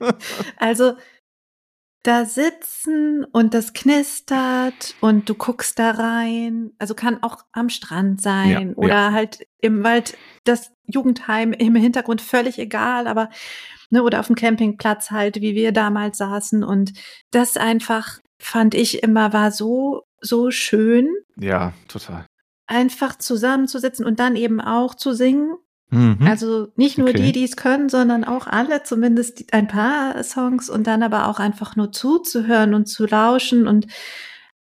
Speaker 2: Ja.
Speaker 1: Also da sitzen und das knistert und du guckst da rein. Also kann auch am Strand sein
Speaker 2: Ja,
Speaker 1: oder halt im Wald das Jugendheim im Hintergrund völlig egal, aber ne, oder auf dem Campingplatz halt, wie wir damals saßen und das einfach fand ich immer war so so schön,
Speaker 2: ja, total.
Speaker 1: einfach zusammenzusitzen und dann eben auch zu singen.
Speaker 2: Mhm.
Speaker 1: Also nicht nur
Speaker 2: Okay.
Speaker 1: die, die es können, sondern auch alle, zumindest ein paar Songs und dann aber auch einfach nur zuzuhören und zu lauschen. Und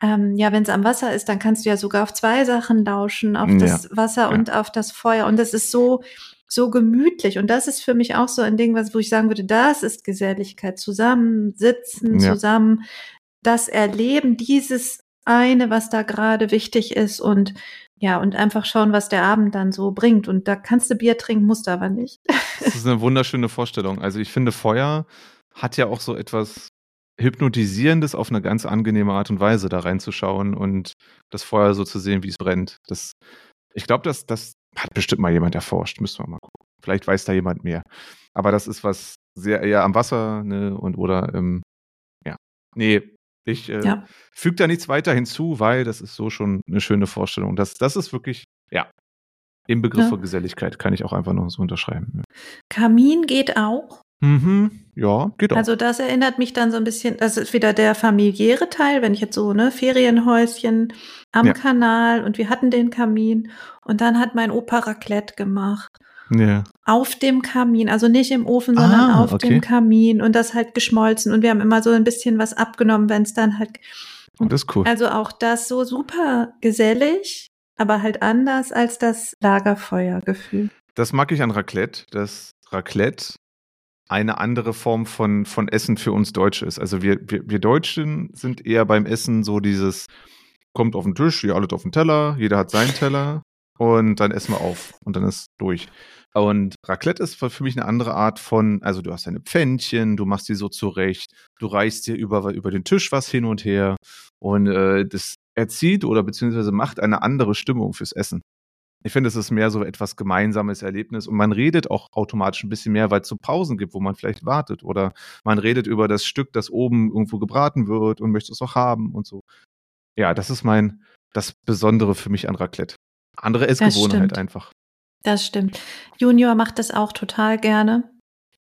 Speaker 1: ähm, ja, wenn es am Wasser ist, dann kannst du ja sogar auf zwei Sachen lauschen, auf
Speaker 2: Ja,
Speaker 1: das Wasser
Speaker 2: ja.
Speaker 1: und auf das Feuer. Und das ist so, so gemütlich. Und das ist für mich auch so ein Ding, was, wo ich sagen würde, das ist Geselligkeit. Zusammensitzen,
Speaker 2: Ja.
Speaker 1: zusammen das Erleben, dieses eine, was da gerade wichtig ist und ja, und einfach schauen, was der Abend dann so bringt. Und da kannst du Bier trinken, musst aber nicht.
Speaker 2: Das ist eine wunderschöne Vorstellung. Also ich finde, Feuer hat ja auch so etwas, hypnotisierendes auf eine ganz angenehme Art und Weise da reinzuschauen und das Feuer so zu sehen, wie es brennt. Das, ich glaube, das, das hat bestimmt mal jemand erforscht. Müssen wir mal gucken. Vielleicht weiß da jemand mehr. Aber das ist was sehr eher am Wasser, ne, und oder ähm, ja. Nee, ich äh,
Speaker 1: Ja.
Speaker 2: füge da nichts weiter hinzu, weil das ist so schon eine schöne Vorstellung. Das, das ist wirklich, ja, im Begriff
Speaker 1: Ja.
Speaker 2: von Geselligkeit kann ich auch einfach noch so unterschreiben.
Speaker 1: Kamin geht auch.
Speaker 2: Mhm. Ja, geht auch.
Speaker 1: Also das erinnert mich dann so ein bisschen, das ist wieder der familiäre Teil, wenn ich jetzt so, ne, Ferienhäuschen am
Speaker 2: Ja.
Speaker 1: Kanal und wir hatten den Kamin und dann hat mein Opa Raclette gemacht.
Speaker 2: Ja.
Speaker 1: Auf dem Kamin, also nicht im Ofen, sondern
Speaker 2: Ah,
Speaker 1: auf
Speaker 2: okay.
Speaker 1: dem Kamin und das halt geschmolzen und wir haben immer so ein bisschen was abgenommen, wenn es dann halt,
Speaker 2: Oh, das ist cool.
Speaker 1: also auch das so super gesellig, aber halt anders als das Lagerfeuergefühl.
Speaker 2: Das mag ich an Raclette, dass Raclette eine andere Form von, von Essen für uns Deutsche ist. Also wir, wir, wir Deutschen sind eher beim Essen so dieses, kommt auf den Tisch, hier alles auf den Teller, jeder hat seinen Teller und dann essen wir auf und dann ist durch. Und Raclette ist für mich eine andere Art von, also du hast deine Pfännchen, du machst die so zurecht, du reichst dir über, über den Tisch was hin und her und äh, das erzieht oder beziehungsweise macht eine andere Stimmung fürs Essen. Ich finde, es ist mehr so etwas gemeinsames Erlebnis und man redet auch automatisch ein bisschen mehr, weil es so Pausen gibt, wo man vielleicht wartet oder man redet über das Stück, das oben irgendwo gebraten wird und möchte es auch haben und so. Ja, das ist mein, das Besondere für mich an Raclette. Andere Essgewohnheit einfach.
Speaker 1: Das stimmt. Junior macht das auch total gerne.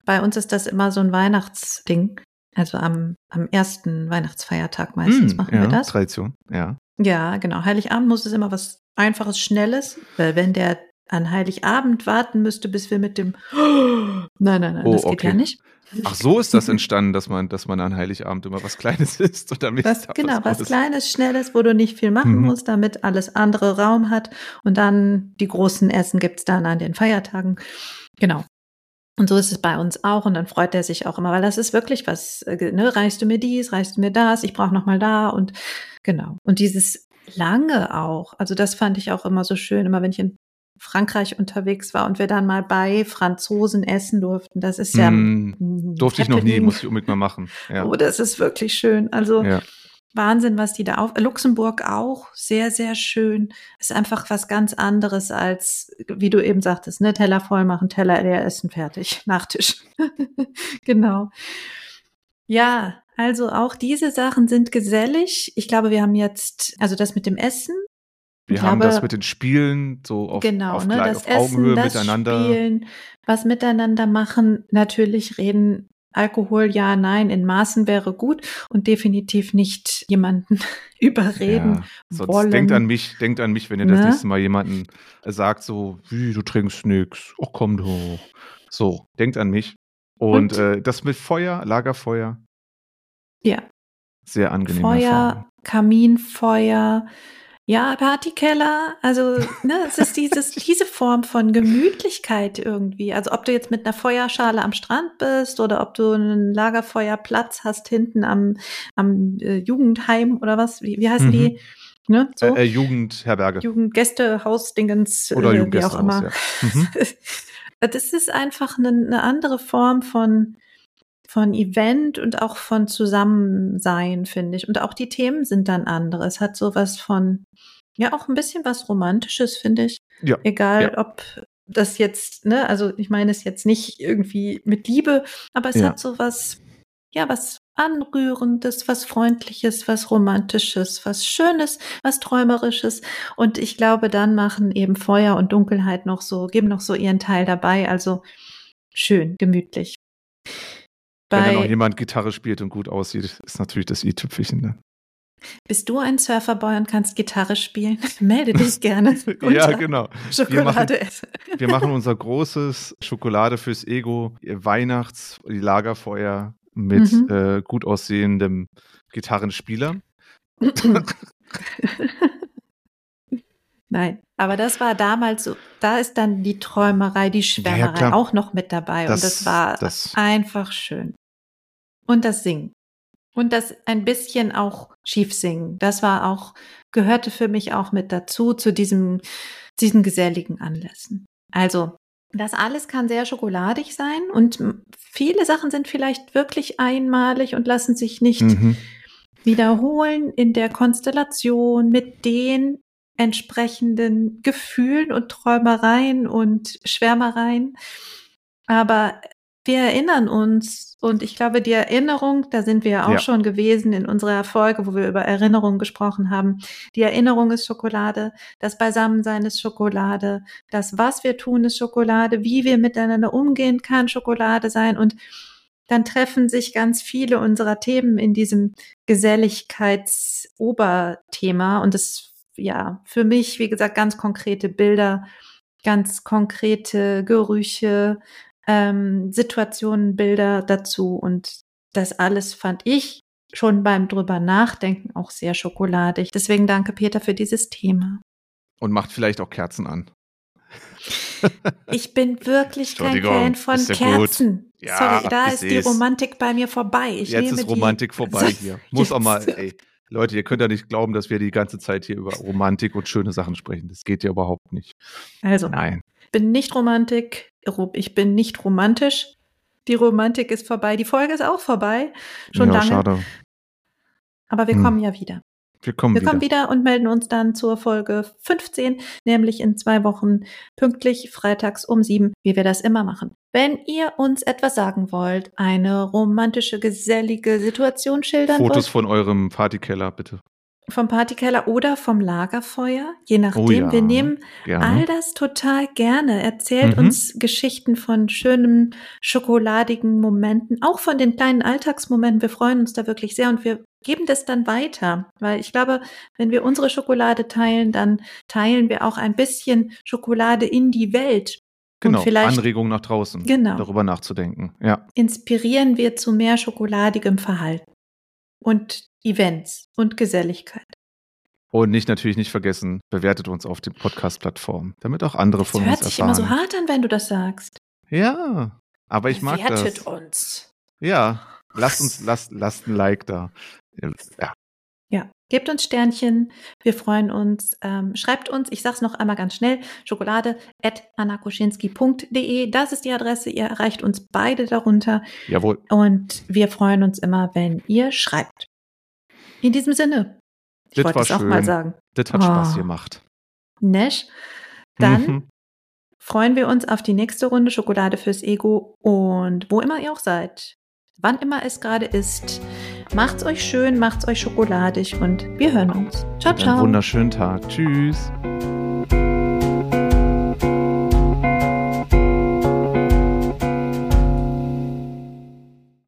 Speaker 1: Bei uns ist das immer so ein Weihnachtsding. Also am, am ersten Weihnachtsfeiertag meistens
Speaker 2: Mm,
Speaker 1: machen
Speaker 2: ja,
Speaker 1: wir das.
Speaker 2: Tradition, ja.
Speaker 1: Ja, genau. Heiligabend muss es immer was Einfaches, Schnelles, weil wenn der an Heiligabend warten müsste, bis wir mit dem Nein, nein, nein,
Speaker 2: Oh,
Speaker 1: das geht
Speaker 2: okay.
Speaker 1: ja nicht.
Speaker 2: Ach, so ist das entstanden, dass man, dass man an Heiligabend immer was Kleines isst und
Speaker 1: Was,
Speaker 2: da
Speaker 1: genau, was
Speaker 2: Großes-
Speaker 1: Kleines, Schnelles, wo du nicht viel machen
Speaker 2: Mhm.
Speaker 1: musst, damit alles andere Raum hat. Und dann die großen Essen gibt's dann an den Feiertagen. Genau. Und so ist es bei uns auch. Und dann freut er sich auch immer, weil das ist wirklich was, äh, ne, reichst du mir dies, reichst du mir das, ich brauche noch mal da und genau. Und dieses lange auch, also das fand ich auch immer so schön, immer wenn ich in Frankreich unterwegs war und wir dann mal bei Franzosen essen durften. Das ist ja
Speaker 2: Mm, durfte ich noch nie, muss ich unbedingt mal machen. Ja.
Speaker 1: Oh, das ist wirklich schön. Also
Speaker 2: ja.
Speaker 1: Wahnsinn, was die da auf. Luxemburg auch sehr, sehr schön. Ist einfach was ganz anderes als, wie du eben sagtest, ne, Teller voll machen, Teller leer essen, fertig, Nachtisch. genau. Ja, also auch diese Sachen sind gesellig. Ich glaube, wir haben jetzt, also das mit dem Essen,
Speaker 2: Wir
Speaker 1: Ich
Speaker 2: haben
Speaker 1: glaube-
Speaker 2: das mit den Spielen so auf,
Speaker 1: genau,
Speaker 2: auf,
Speaker 1: ne,
Speaker 2: gleich-
Speaker 1: das
Speaker 2: auf Augenhöhe
Speaker 1: Essen, das
Speaker 2: miteinander.
Speaker 1: Spielen, was miteinander machen. Natürlich reden Alkohol, ja, nein, in Maßen wäre gut und definitiv nicht jemanden überreden
Speaker 2: Ja, sonst
Speaker 1: wollen.
Speaker 2: denkt an mich, denkt an mich, wenn ihr das
Speaker 1: Ne?
Speaker 2: nächste Mal jemanden sagt, so, wie, du trinkst nix, ach komm doch. So, denkt an mich. Und,
Speaker 1: Und?
Speaker 2: äh, das mit Feuer, Lagerfeuer,
Speaker 1: Ja,
Speaker 2: sehr angenehm.
Speaker 1: Feuer, Kaminfeuer, ja, Partykeller. Also, ne, es ist dieses, diese Form von Gemütlichkeit irgendwie. Also, ob du jetzt mit einer Feuerschale am Strand bist oder ob du einen Lagerfeuerplatz hast hinten am, am äh, Jugendheim oder was, wie, wie heißen
Speaker 2: Mhm.
Speaker 1: die? Ne, so?
Speaker 2: Äh, äh, Jugendherberge
Speaker 1: Jugendgästehaus-Dingens,
Speaker 2: oder
Speaker 1: äh, wie auch immer.
Speaker 2: ja. Mhm.
Speaker 1: Das ist einfach eine, eine andere Form von, von Event und auch von Zusammensein, finde ich. Und auch die Themen sind dann andere. Es hat sowas von, ja, auch ein bisschen was Romantisches, finde ich.
Speaker 2: Ja,
Speaker 1: Egal,
Speaker 2: ja.
Speaker 1: ob das jetzt, ne, also ich meine es jetzt nicht irgendwie mit Liebe, aber es
Speaker 2: Ja.
Speaker 1: hat sowas, ja, was Anrührendes, was Freundliches, was Romantisches, was Schönes, was Träumerisches. Und ich glaube, dann machen eben Feuer und Dunkelheit noch so, geben noch so ihren Teil dabei. Also schön, gemütlich.
Speaker 2: Wenn dann auch
Speaker 1: Bei,
Speaker 2: jemand Gitarre spielt und gut aussieht, ist natürlich das i-Tüpfelchen. Ne?
Speaker 1: bist du ein Surferboy und kannst Gitarre spielen? Melde dich gerne.
Speaker 2: ja, genau.
Speaker 1: Schokolade essen.
Speaker 2: Wir machen unser großes Schokolade fürs Ego, Weihnachts, Lagerfeuer mit
Speaker 1: Mhm.
Speaker 2: äh, gut aussehendem Gitarrenspieler.
Speaker 1: Nein, aber das war damals so, da ist dann die Träumerei, die Schwärmerei
Speaker 2: klar.
Speaker 1: auch noch mit dabei.
Speaker 2: Das-
Speaker 1: und das war
Speaker 2: das-
Speaker 1: einfach schön. Und das Singen. Und das ein bisschen auch schief singen. Das war auch, gehörte für mich auch mit dazu, zu diesem, diesen geselligen Anlässen. Also, Das alles kann sehr schokoladig sein und viele Sachen sind vielleicht wirklich einmalig und lassen sich nicht
Speaker 2: Mhm.
Speaker 1: wiederholen in der Konstellation mit den entsprechenden Gefühlen und Träumereien und Schwärmereien. Aber wir erinnern uns und ich glaube, die Erinnerung, da sind wir ja auch
Speaker 2: Ja.
Speaker 1: schon gewesen in unserer Folge, wo wir über Erinnerung gesprochen haben. Die Erinnerung ist Schokolade, das Beisammensein ist Schokolade, das, was wir tun, ist Schokolade, wie wir miteinander umgehen, kann Schokolade sein und dann treffen sich ganz viele unserer Themen in diesem Geselligkeitsoberthema und das, ja, für mich, wie gesagt, ganz konkrete Bilder, ganz konkrete Gerüche, ähm, Situationen, Bilder dazu und das alles fand ich schon beim drüber nachdenken auch sehr schokoladig. Deswegen danke Peter für dieses Thema.
Speaker 2: Und macht vielleicht auch Kerzen an.
Speaker 1: Ich bin wirklich kein Fan von
Speaker 2: ja.
Speaker 1: Kerzen.
Speaker 2: Ja,
Speaker 1: Sorry, da ist die. Romantik bei mir vorbei. Ich
Speaker 2: Jetzt
Speaker 1: nehme
Speaker 2: ist Romantik vorbei hier. Muss auch mal,
Speaker 1: Jetzt.
Speaker 2: ey, Leute, ihr könnt ja nicht glauben, dass wir die ganze Zeit hier über Romantik und schöne Sachen sprechen. Das geht ja überhaupt nicht.
Speaker 1: Also,
Speaker 2: Nein.
Speaker 1: Ich bin nicht Romantik, ich bin nicht romantisch. Die Romantik ist vorbei. Die Folge ist auch vorbei. Schon
Speaker 2: ja,
Speaker 1: lange.
Speaker 2: schade.
Speaker 1: Aber wir
Speaker 2: Hm.
Speaker 1: kommen ja wieder.
Speaker 2: Wir kommen
Speaker 1: Wir
Speaker 2: wieder.
Speaker 1: kommen wieder und melden uns dann zur Folge 15, nämlich in zwei Wochen pünktlich freitags um sieben, wie wir das immer machen. Wenn ihr uns etwas sagen wollt, eine romantische, gesellige Situation schildern
Speaker 2: Fotos
Speaker 1: wollt,
Speaker 2: von eurem Partykeller, bitte.
Speaker 1: Vom Partykeller oder vom Lagerfeuer, je nachdem,
Speaker 2: Oh ja,
Speaker 1: wir nehmen
Speaker 2: Gerne.
Speaker 1: all das total gerne. Erzählt
Speaker 2: Mhm.
Speaker 1: uns Geschichten von schönen, schokoladigen Momenten, auch von den kleinen Alltagsmomenten. Wir freuen uns da wirklich sehr und wir geben das dann weiter, weil ich glaube, wenn wir unsere Schokolade teilen, dann teilen wir auch ein bisschen Schokolade in die Welt.
Speaker 2: genau.
Speaker 1: Vielleicht
Speaker 2: Anregung nach draußen.
Speaker 1: Genau.
Speaker 2: Darüber nachzudenken. Ja.
Speaker 1: inspirieren wir zu mehr schokoladigem Verhalten und Events und Geselligkeit.
Speaker 2: Und nicht natürlich nicht vergessen, bewertet uns auf den Podcast-Plattformen, damit auch andere
Speaker 1: Das
Speaker 2: von
Speaker 1: hört
Speaker 2: uns
Speaker 1: sich immer so
Speaker 2: erfahren.
Speaker 1: hart an, wenn du das sagst.
Speaker 2: Ja, aber ich mag
Speaker 1: Bewertet
Speaker 2: das.
Speaker 1: uns.
Speaker 2: Ja, lasst uns, lasst, lasst ein Like da. Ja,
Speaker 1: Ja, gebt uns Sternchen. Wir freuen uns. Ähm, schreibt uns, ich sag's noch einmal ganz schnell, schokolade at annakoschinski.de. Das ist die Adresse. Ihr erreicht uns beide darunter.
Speaker 2: jawohl.
Speaker 1: Und wir freuen uns immer, wenn ihr schreibt. In diesem Sinne. Ich
Speaker 2: Das
Speaker 1: wollte es auch mal
Speaker 2: schön.
Speaker 1: sagen.
Speaker 2: Das hat Spaß
Speaker 1: Oh.
Speaker 2: gemacht.
Speaker 1: Nesch. Dann
Speaker 2: Mhm.
Speaker 1: freuen wir uns auf die nächste Runde Schokolade fürs Ego und wo immer ihr auch seid. Wann immer es gerade ist. Macht's euch schön, macht's euch schokoladig und wir hören uns. Ciao,
Speaker 2: Einen
Speaker 1: ciao.
Speaker 2: wunderschönen Tag. Tschüss.